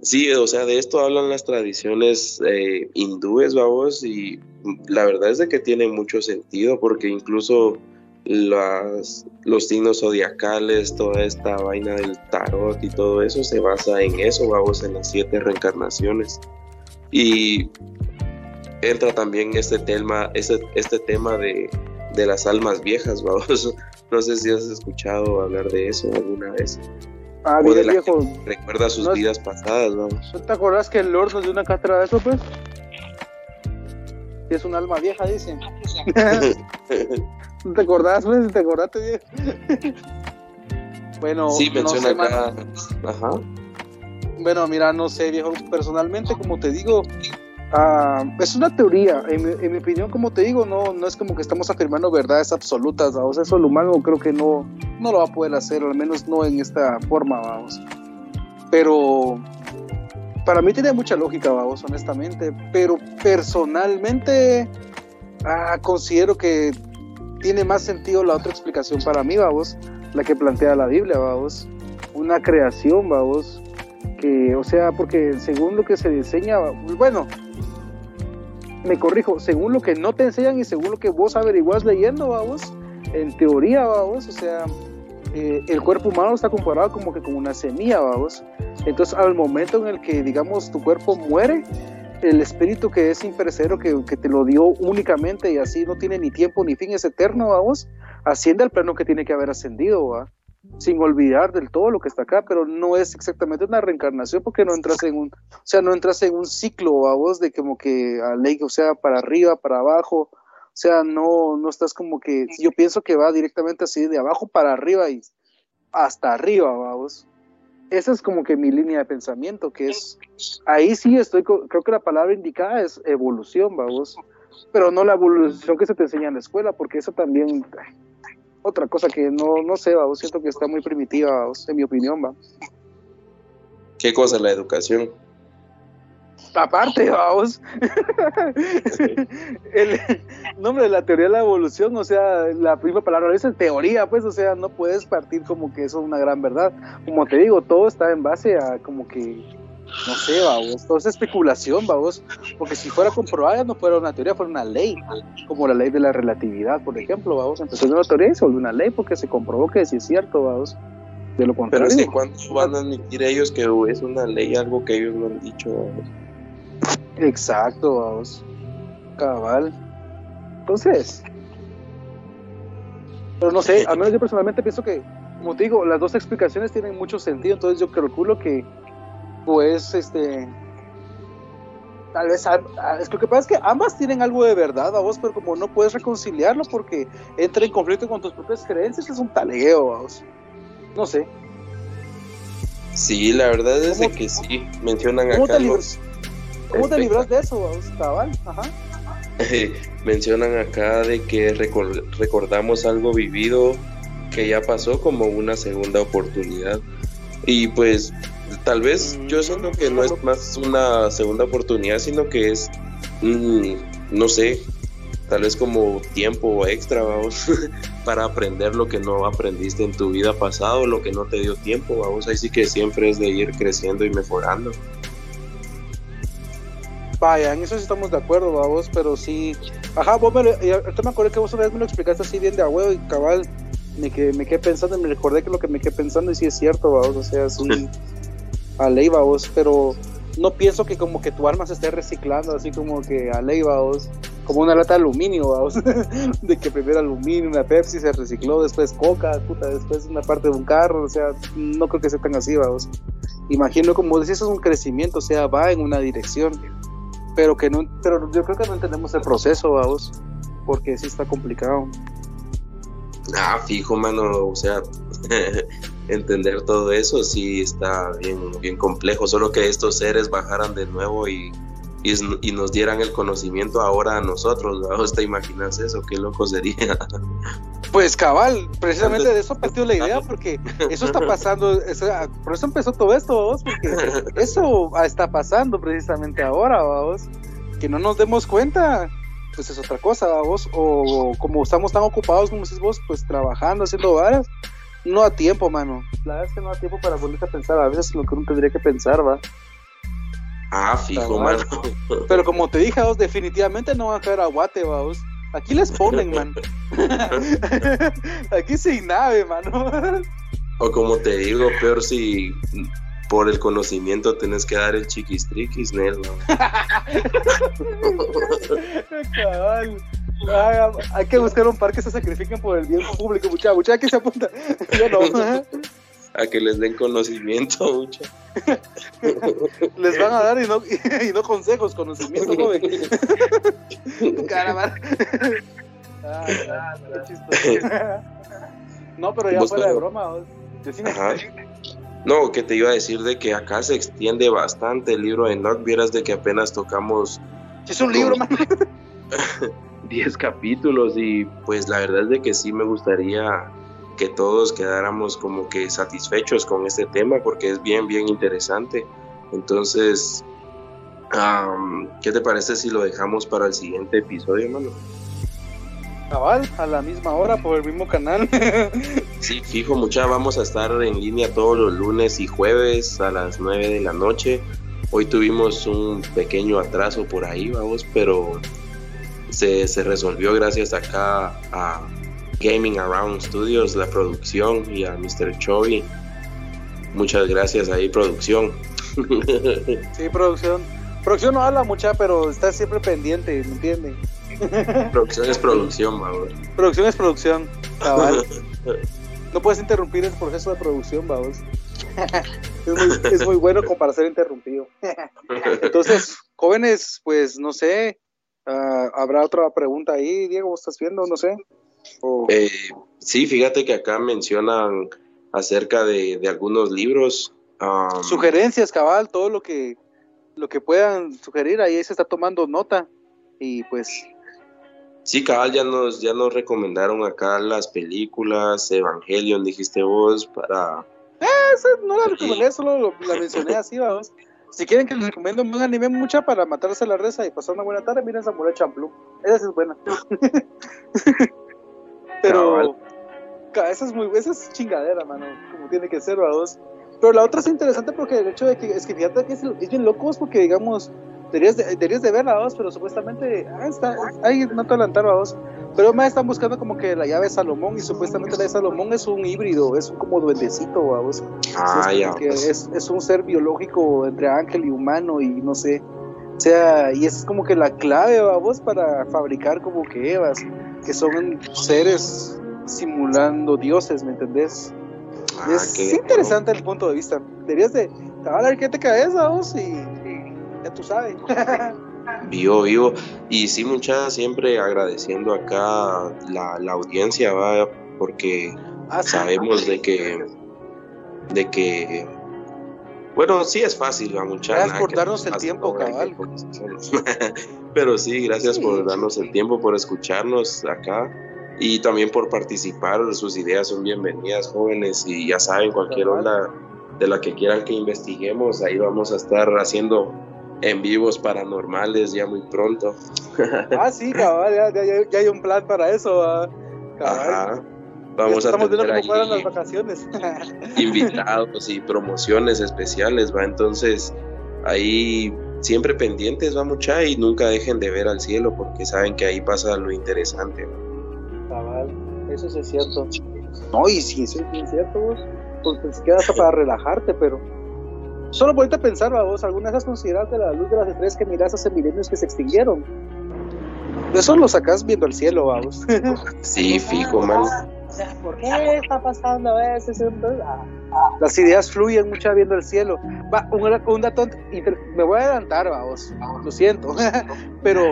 sí, o sea, de esto hablan las tradiciones eh, hindúes, vamos, y la verdad es de que tiene mucho sentido porque incluso las, los signos zodiacales, toda esta vaina del tarot y todo eso se basa en eso, vamos, en las siete reencarnaciones. Y entra también este tema, este, este tema de, de las almas viejas, vamos. No sé si has escuchado hablar de eso alguna vez. Ah, bien, viejo. Recuerda sus vidas pasadas, vamos. ¿No te acordás que el Lord nos dio una cátedra de eso, pues? es un alma vieja, dicen. ¿No te acordás, pues? ¿Te acordaste, bueno, sí, menciona no acá. Ajá. Bueno, mira, no sé, viejo. Personalmente, como te digo, Ah, es una teoría, en mi, opinión, como te digo, no, no es como que estamos afirmando verdades absolutas, vamos, eso el humano creo que no, no lo va a poder hacer, al menos no en esta forma, vamos. Pero para mí tiene mucha lógica, vamos, honestamente, pero personalmente ah, considero que tiene más sentido la otra explicación para mí, vamos, la que plantea la Biblia, vamos, una creación, vamos, que, o sea, porque según lo que se diseña, bueno, me corrijo, según lo que no te enseñan y según lo que vos averiguás leyendo, vamos, en teoría, vamos, o sea, eh, el cuerpo humano está comparado como que como una semilla, vamos. Entonces, al momento en el que, digamos, tu cuerpo muere, el espíritu que es imperecedero, que, que te lo dio únicamente y así no tiene ni tiempo ni fin, es eterno, vamos, asciende al plano que tiene que haber ascendido, ¿va? Sin olvidar del todo lo que está acá, pero no es exactamente una reencarnación porque no entras en un, o sea, no entras en un ciclo a de como que a ley, o sea, para arriba, para abajo, o sea, no, no estás como que, yo pienso que va directamente así de abajo para arriba y hasta arriba, vamos. Esa es como que mi línea de pensamiento, que es, ahí sí estoy, creo que la palabra indicada es evolución, vamos, pero no la evolución que se te enseña en la escuela, porque eso también, otra cosa que no, no sé, va, siento que está muy primitiva, en mi opinión, va. ¿Qué cosa la educación? Aparte, vamos. el nombre de la teoría de la evolución, o sea, la primera palabra es teoría, pues, o sea, no puedes partir como que eso es una gran verdad. Como te digo, todo está en base a como que no sé, vamos, todo es especulación, vamos, porque si fuera comprobada no fuera una teoría, fuera una ley, como la ley de la relatividad, por ejemplo, vamos, empezó una teoría y se volvió una ley porque se comprobó que sí es cierto, vamos, de lo contrario. Pero es que ¿cuándo van a admitir ellos que es una ley, algo que ellos no han dicho, vamos? Exacto, vamos, cabal. Entonces, pero no sé, al menos yo personalmente pienso que, como te digo, las dos explicaciones tienen mucho sentido, entonces yo calculo que pues este tal vez es lo que pasa es que ambas tienen algo de verdad a vos pero como no puedes reconciliarlo porque entra en conflicto con tus propias creencias es un talegueo vos no sé sí la verdad es que sí mencionan acá los ¿Cómo te libras de eso, vos, cabal? Ajá. mencionan acá de que recordamos algo vivido que ya pasó como una segunda oportunidad. Y pues tal vez yo siento que no es más una segunda oportunidad, sino que es, mm, no sé, tal vez como tiempo extra, vamos, para aprender lo que no aprendiste en tu vida pasada, lo que no te dio tiempo, vamos, ahí sí que siempre es de ir creciendo y mejorando. Vaya, en eso sí estamos de acuerdo, vamos, pero sí, ajá, vos me, ahorita me acuerdo que vos una vez me lo explicaste así bien de huevo y cabal, me quedé, me quedé pensando y me recordé que lo que me quedé pensando y sí es cierto, vamos, o sea, sí. a ley, vos, pero no pienso que como que tu arma se esté reciclando, así como que a ley, vos, como una lata de aluminio, vos, de que primero aluminio, una Pepsi se recicló, después Coca, puta, después una parte de un carro, o sea, no creo que sea tan así, vos. Imagino, como decís, es un crecimiento, o sea, va en una dirección, pero que no, pero yo creo que no entendemos el proceso, vos, porque sí está complicado. Ah, fijo, mano, o sea, entender todo eso sí está bien, bien complejo, solo que estos seres bajaran de nuevo y, y, nos dieran el conocimiento ahora a nosotros, ¿vos te imaginas eso? Qué loco sería. Pues cabal, precisamente de eso partió la idea, porque eso está pasando, por eso empezó todo esto, vos, porque eso está pasando precisamente ahora, vos, que no nos demos cuenta, pues es otra cosa, vos, o como estamos tan ocupados, como decís vos, pues trabajando, haciendo varas, no a tiempo, mano. La verdad es que no a tiempo para volver a pensar. A veces lo que uno tendría que pensar, va. Ah, fijo, mano. Pero como te dije, vos, definitivamente no va a caer a Guate, vos. Aquí les ponen, man. Aquí sin nave, mano. O como te digo, peor si por el conocimiento tenés que dar el chiquistriquis, Nel. hay que buscar un par que se sacrifiquen por el bien público, mucha, mucha que se apunta. Yo no. A que les den conocimiento, mucha. Les van a dar y no, y, no consejos, conocimiento, joven. Caramba. Ah, ah, no, pero ya fuera de broma. No, que te iba a decir de que acá se extiende bastante el libro de Enoch, vieras de que apenas tocamos... Es un libro, man. 10 capítulos y pues la verdad es de que sí me gustaría que todos quedáramos como que satisfechos con este tema porque es bien, bien interesante. Entonces, ¿qué te parece si lo dejamos para el siguiente episodio, hermano? Cabal, a la misma hora por el mismo canal. sí, fijo, mucha, vamos a estar en línea todos los lunes y jueves a las 9 de la noche. Hoy tuvimos un pequeño atraso por ahí, vamos, pero se, se resolvió gracias acá a Gaming Around Studios, la producción y a Mr. Chovy. Muchas gracias ahí, producción. Sí, producción. Producción no habla mucha, pero está siempre pendiente, ¿me entiendes? Producción es producción, vamos. Producción es producción, No puedes interrumpir el proceso de producción, vamos. Es muy, es muy bueno como para ser interrumpido. Entonces, jóvenes, pues no sé, Ah, ¿Habrá otra pregunta ahí, Diego? ¿Vos estás viendo? No sé. Eh, sí, fíjate que acá mencionan acerca de, algunos libros. Sugerencias, cabal, todo lo que, lo que puedan sugerir, ahí se está tomando nota. Y pues. Sí, cabal, ya nos, ya nos recomendaron acá las películas, Evangelion, dijiste vos, para. Eh, no la recomendé, solo la mencioné así, vamos. Si quieren que les recomiendo un anime mucha para matarse la reza y pasar una buena tarde, miren Samurai Champloo. Esa sí es buena. Pero esa es muy esa es chingadera, mano, como tiene que ser, dos. Pero la otra es interesante porque el hecho de que es que fíjate que es, es bien loco, porque digamos, deberías de, deberías de verla, dos, pero supuestamente ah, está, ahí no te adelantaron a dos pero más están buscando como que la llave de Salomón y supuestamente la de Salomón es un híbrido, es un como duendecito, vamos. Ah, ya. es, es, un ser biológico entre ángel y humano y no sé. O sea, y esa es como que la clave, vamos, para fabricar como que Evas, que son seres simulando dioses, ¿me entendés? Ah, es interesante el punto de vista. Deberías de, a ver qué te caes, vamos, y ya tú sabes. Vivo, vivo. Y sí, muchas siempre agradeciendo acá la, la audiencia, ¿va? porque ah, sabemos de que, de que, bueno, sí es fácil, va mucha. Gracias por darnos el tiempo, cabal. Pero sí, gracias por darnos el tiempo, por escucharnos acá y también por participar. Sus ideas son bienvenidas, jóvenes, y ya saben, cualquier onda de la que quieran que investiguemos, ahí vamos a estar haciendo en vivos paranormales ya muy pronto. ah, sí, cabal, ya, hay un plan para eso. Ajá. Vamos a tener ahí las vacaciones. invitados y promociones especiales, va. Entonces, ahí siempre pendientes, va mucha, y nunca dejen de ver al cielo porque saben que ahí pasa lo interesante. Cabal, eso sí es cierto. No, y sí, eso es cierto, pues, pues quedas para relajarte, pero Solo ponerte a pensar, vos, ¿alguna vez has considerado la luz de las estrellas que miras hace milenios que se extinguieron? Eso lo sacas viendo el cielo, vamos. Sí, fijo, man. ¿Por qué está pasando eso? Las ideas fluyen mucho viendo el cielo. Va, un, dato, me voy a adelantar, vamos. Lo siento, pero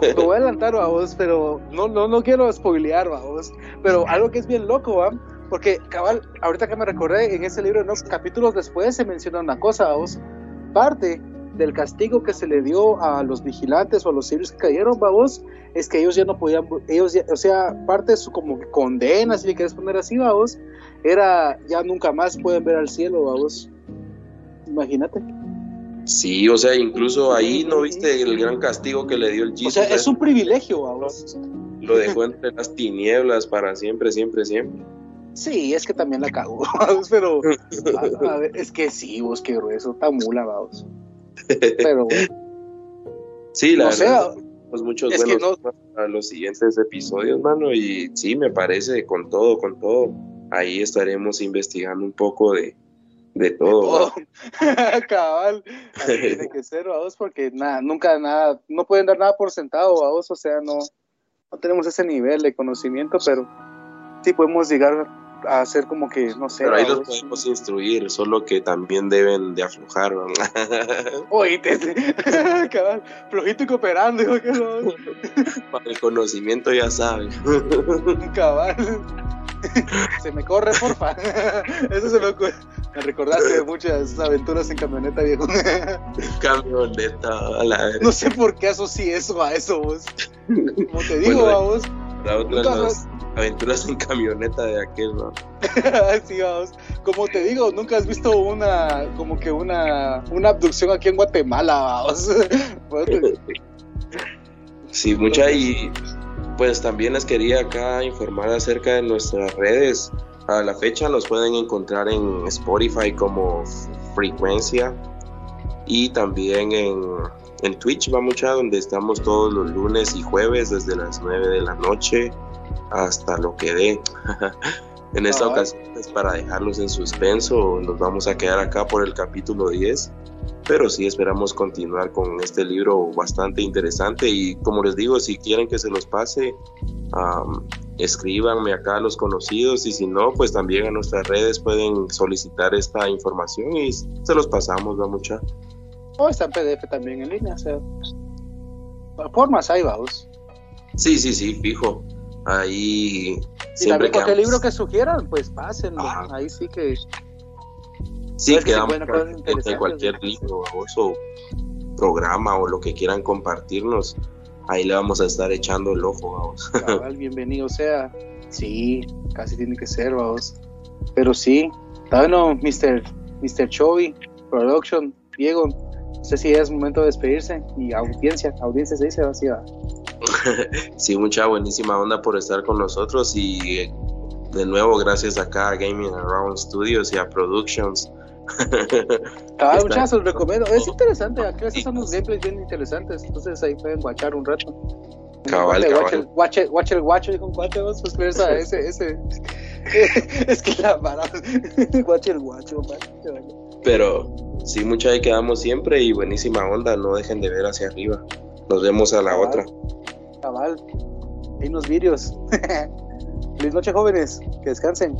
me voy a adelantar, vamos, pero no, no, no quiero spoilear, vamos. Pero algo que es bien loco, ¿va? Porque cabal, ahorita que me recordé, en ese libro, unos capítulos después se menciona una cosa, vos, parte del castigo que se le dio a los vigilantes o a los civiles que cayeron, vos, es que ellos ya no podían, ellos o sea, parte de su como condena, si le quieres poner así, vos, era ya nunca más pueden ver al cielo, vos. Imagínate. Sí, o sea, incluso ahí no viste el gran castigo que le dio el Jesus. O sea, es un privilegio, vos. Lo dejó entre las tinieblas para siempre, siempre, siempre. Sí, es que también la cagó, pero a, ver, es que sí, vos qué grueso, está mula, vamos. Pero Sí, la verdad. pues muchos buenos a los siguientes episodios, mano, y sí, me parece con todo, con todo. Ahí estaremos investigando un poco de, de todo. Cabal, tiene que ser, vamos, porque nada, nunca nada, no pueden dar nada por sentado, vamos, o sea, no, no tenemos ese nivel de conocimiento, pero sí podemos llegar a hacer como que, no sé. Pero ahí los podemos instruir, solo que también deben de aflojar. Oíste, cabal, flojito y cooperando. Para el conocimiento ya saben. cabal. se me corre, porfa. Eso se me ocurre. Me recordaste de muchas aventuras en camioneta, viejo. camioneta, la No sé por qué asocié eso a eso, vos. Como te digo, a vos. La otra aventuras en camioneta de aquel, ¿no? sí, vamos. Como te digo, nunca has visto una, como que una, una abducción aquí en Guatemala, vamos. sí, mucha y pues también les quería acá informar acerca de nuestras redes. A la fecha nos pueden encontrar en Spotify como Frecuencia y también en, en Twitch, va mucha, donde estamos todos los lunes y jueves desde las 9 de la noche hasta lo que dé. en esta ocasión es para dejarlos en suspenso, nos vamos a quedar acá por el capítulo 10, pero sí esperamos continuar con este libro bastante interesante y como les digo, si quieren que se los pase, escríbanme acá a los conocidos y si no, pues también a nuestras redes pueden solicitar esta información y se los pasamos, va mucha. O está en PDF también en línea, o sea, formas ahí vamos. Sí, sí, sí, fijo. Ahí siempre y cualquier libro que sugieran, pues pásenlo. Ahí sí que. Sí, quedamos de cualquier libro o programa o lo que quieran compartirnos. Ahí le vamos a estar echando el ojo, vamos. Cabal, bienvenido sea. Sí, casi tiene que ser, vamos. Pero sí, bueno, Mr. Mr. Chovy, Production, Diego, no sé si es momento de despedirse y audiencia, audiencia se dice, así va. sí, mucha buenísima onda por estar con nosotros y de nuevo gracias acá a Gaming Around Studios y a Productions. ah, los recomiendo. Es interesante, aquí a son unos gameplays bien interesantes, entonces ahí pueden guachar un rato. Cabal, cabal. Watch el, guacho, dijo un vos, pues esa, ese, ese. es que la mala. watch el guacho. Pero sí, mucha ahí quedamos siempre y buenísima onda, no dejen de ver hacia arriba. Nos vemos a la otra. Cabal, hay unos vídeos. Feliz noche, jóvenes. Que descansen.